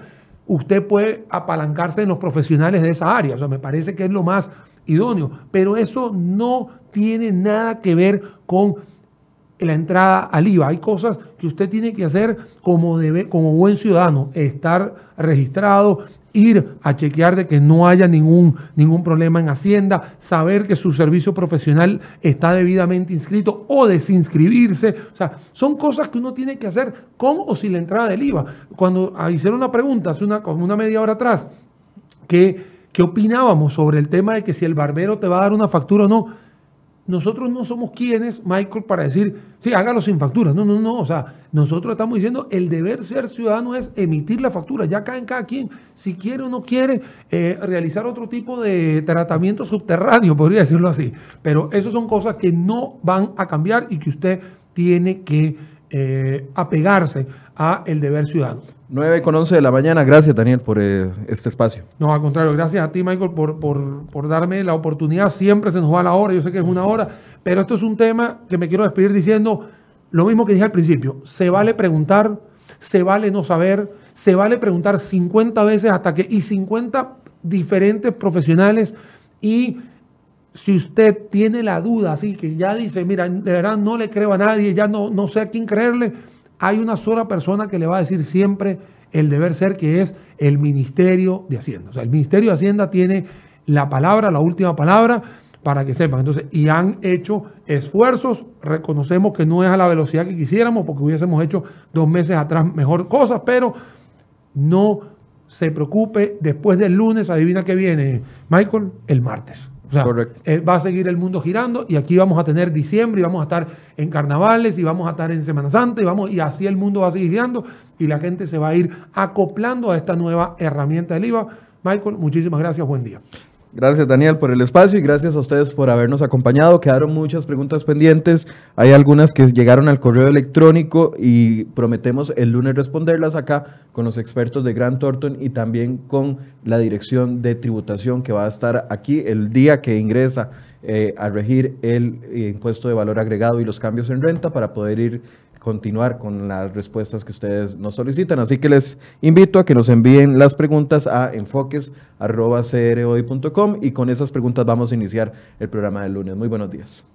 usted puede apalancarse en los profesionales de esa área. O sea, me parece que es lo más idóneo. Pero eso no tiene nada que ver con la entrada al IVA. Hay cosas que usted tiene que hacer como, debe, como buen ciudadano, estar registrado, ir a chequear de que no haya ningún, ningún problema en Hacienda, saber que su servicio profesional está debidamente inscrito o desinscribirse. O sea, son cosas que uno tiene que hacer con o sin la entrada del IVA. Cuando hicieron una pregunta hace una, una media hora atrás, que, ¿qué opinábamos sobre el tema de que si el barbero te va a dar una factura o no? Nosotros no somos quienes, Michael, para decir, sí, hágalo sin factura. No, no, no. O sea, nosotros estamos diciendo el deber ser ciudadano es emitir la factura. Ya cae en cada quien, si quiere o no quiere eh, realizar otro tipo de tratamiento subterráneo, podría decirlo así. Pero esas son cosas que no van a cambiar y que usted tiene que eh, apegarse a el deber ciudadano. 9 con 11 de la mañana. Gracias, Daniel, por eh, este espacio. No, al contrario, gracias a ti, Michael, por, por, darme la oportunidad. Siempre se nos va la hora, yo sé que es una hora, pero esto es un tema que me quiero despedir diciendo lo mismo que dije al principio. Se vale preguntar, se vale no saber, se vale preguntar 50 veces hasta que, y 50 diferentes profesionales. Y si usted tiene la duda, así que ya dice, mira, de verdad no le creo a nadie, ya no, no sé a quién creerle hay una sola persona que le va a decir siempre el deber ser, que es el Ministerio de Hacienda. O sea, el Ministerio de Hacienda tiene la palabra, la última palabra, para que sepan. Entonces, y han hecho esfuerzos, reconocemos que no es a la velocidad que quisiéramos, porque hubiésemos hecho dos meses atrás mejor cosas, pero no se preocupe, después del lunes, adivina qué viene, Michael, el martes. Correcto. Eh, va a seguir el mundo girando y aquí vamos a tener diciembre y vamos a estar en carnavales y vamos a estar en Semana Santa y, vamos, y así el mundo va a seguir girando y la gente se va a ir acoplando a esta nueva herramienta del IVA. Michael, muchísimas gracias, buen día. Gracias Daniel por el espacio y gracias a ustedes por habernos acompañado. Quedaron muchas preguntas pendientes. Hay algunas que llegaron al correo electrónico y prometemos el lunes responderlas acá con los expertos de Grant Thornton y también con la dirección de tributación que va a estar aquí el día que ingresa eh, a regir el eh, impuesto de valor agregado y los cambios en renta para poder ir continuar con las respuestas que ustedes nos solicitan. Así que les invito a que nos envíen las preguntas a enfoques.com y con esas preguntas vamos a iniciar el programa del lunes. Muy buenos días.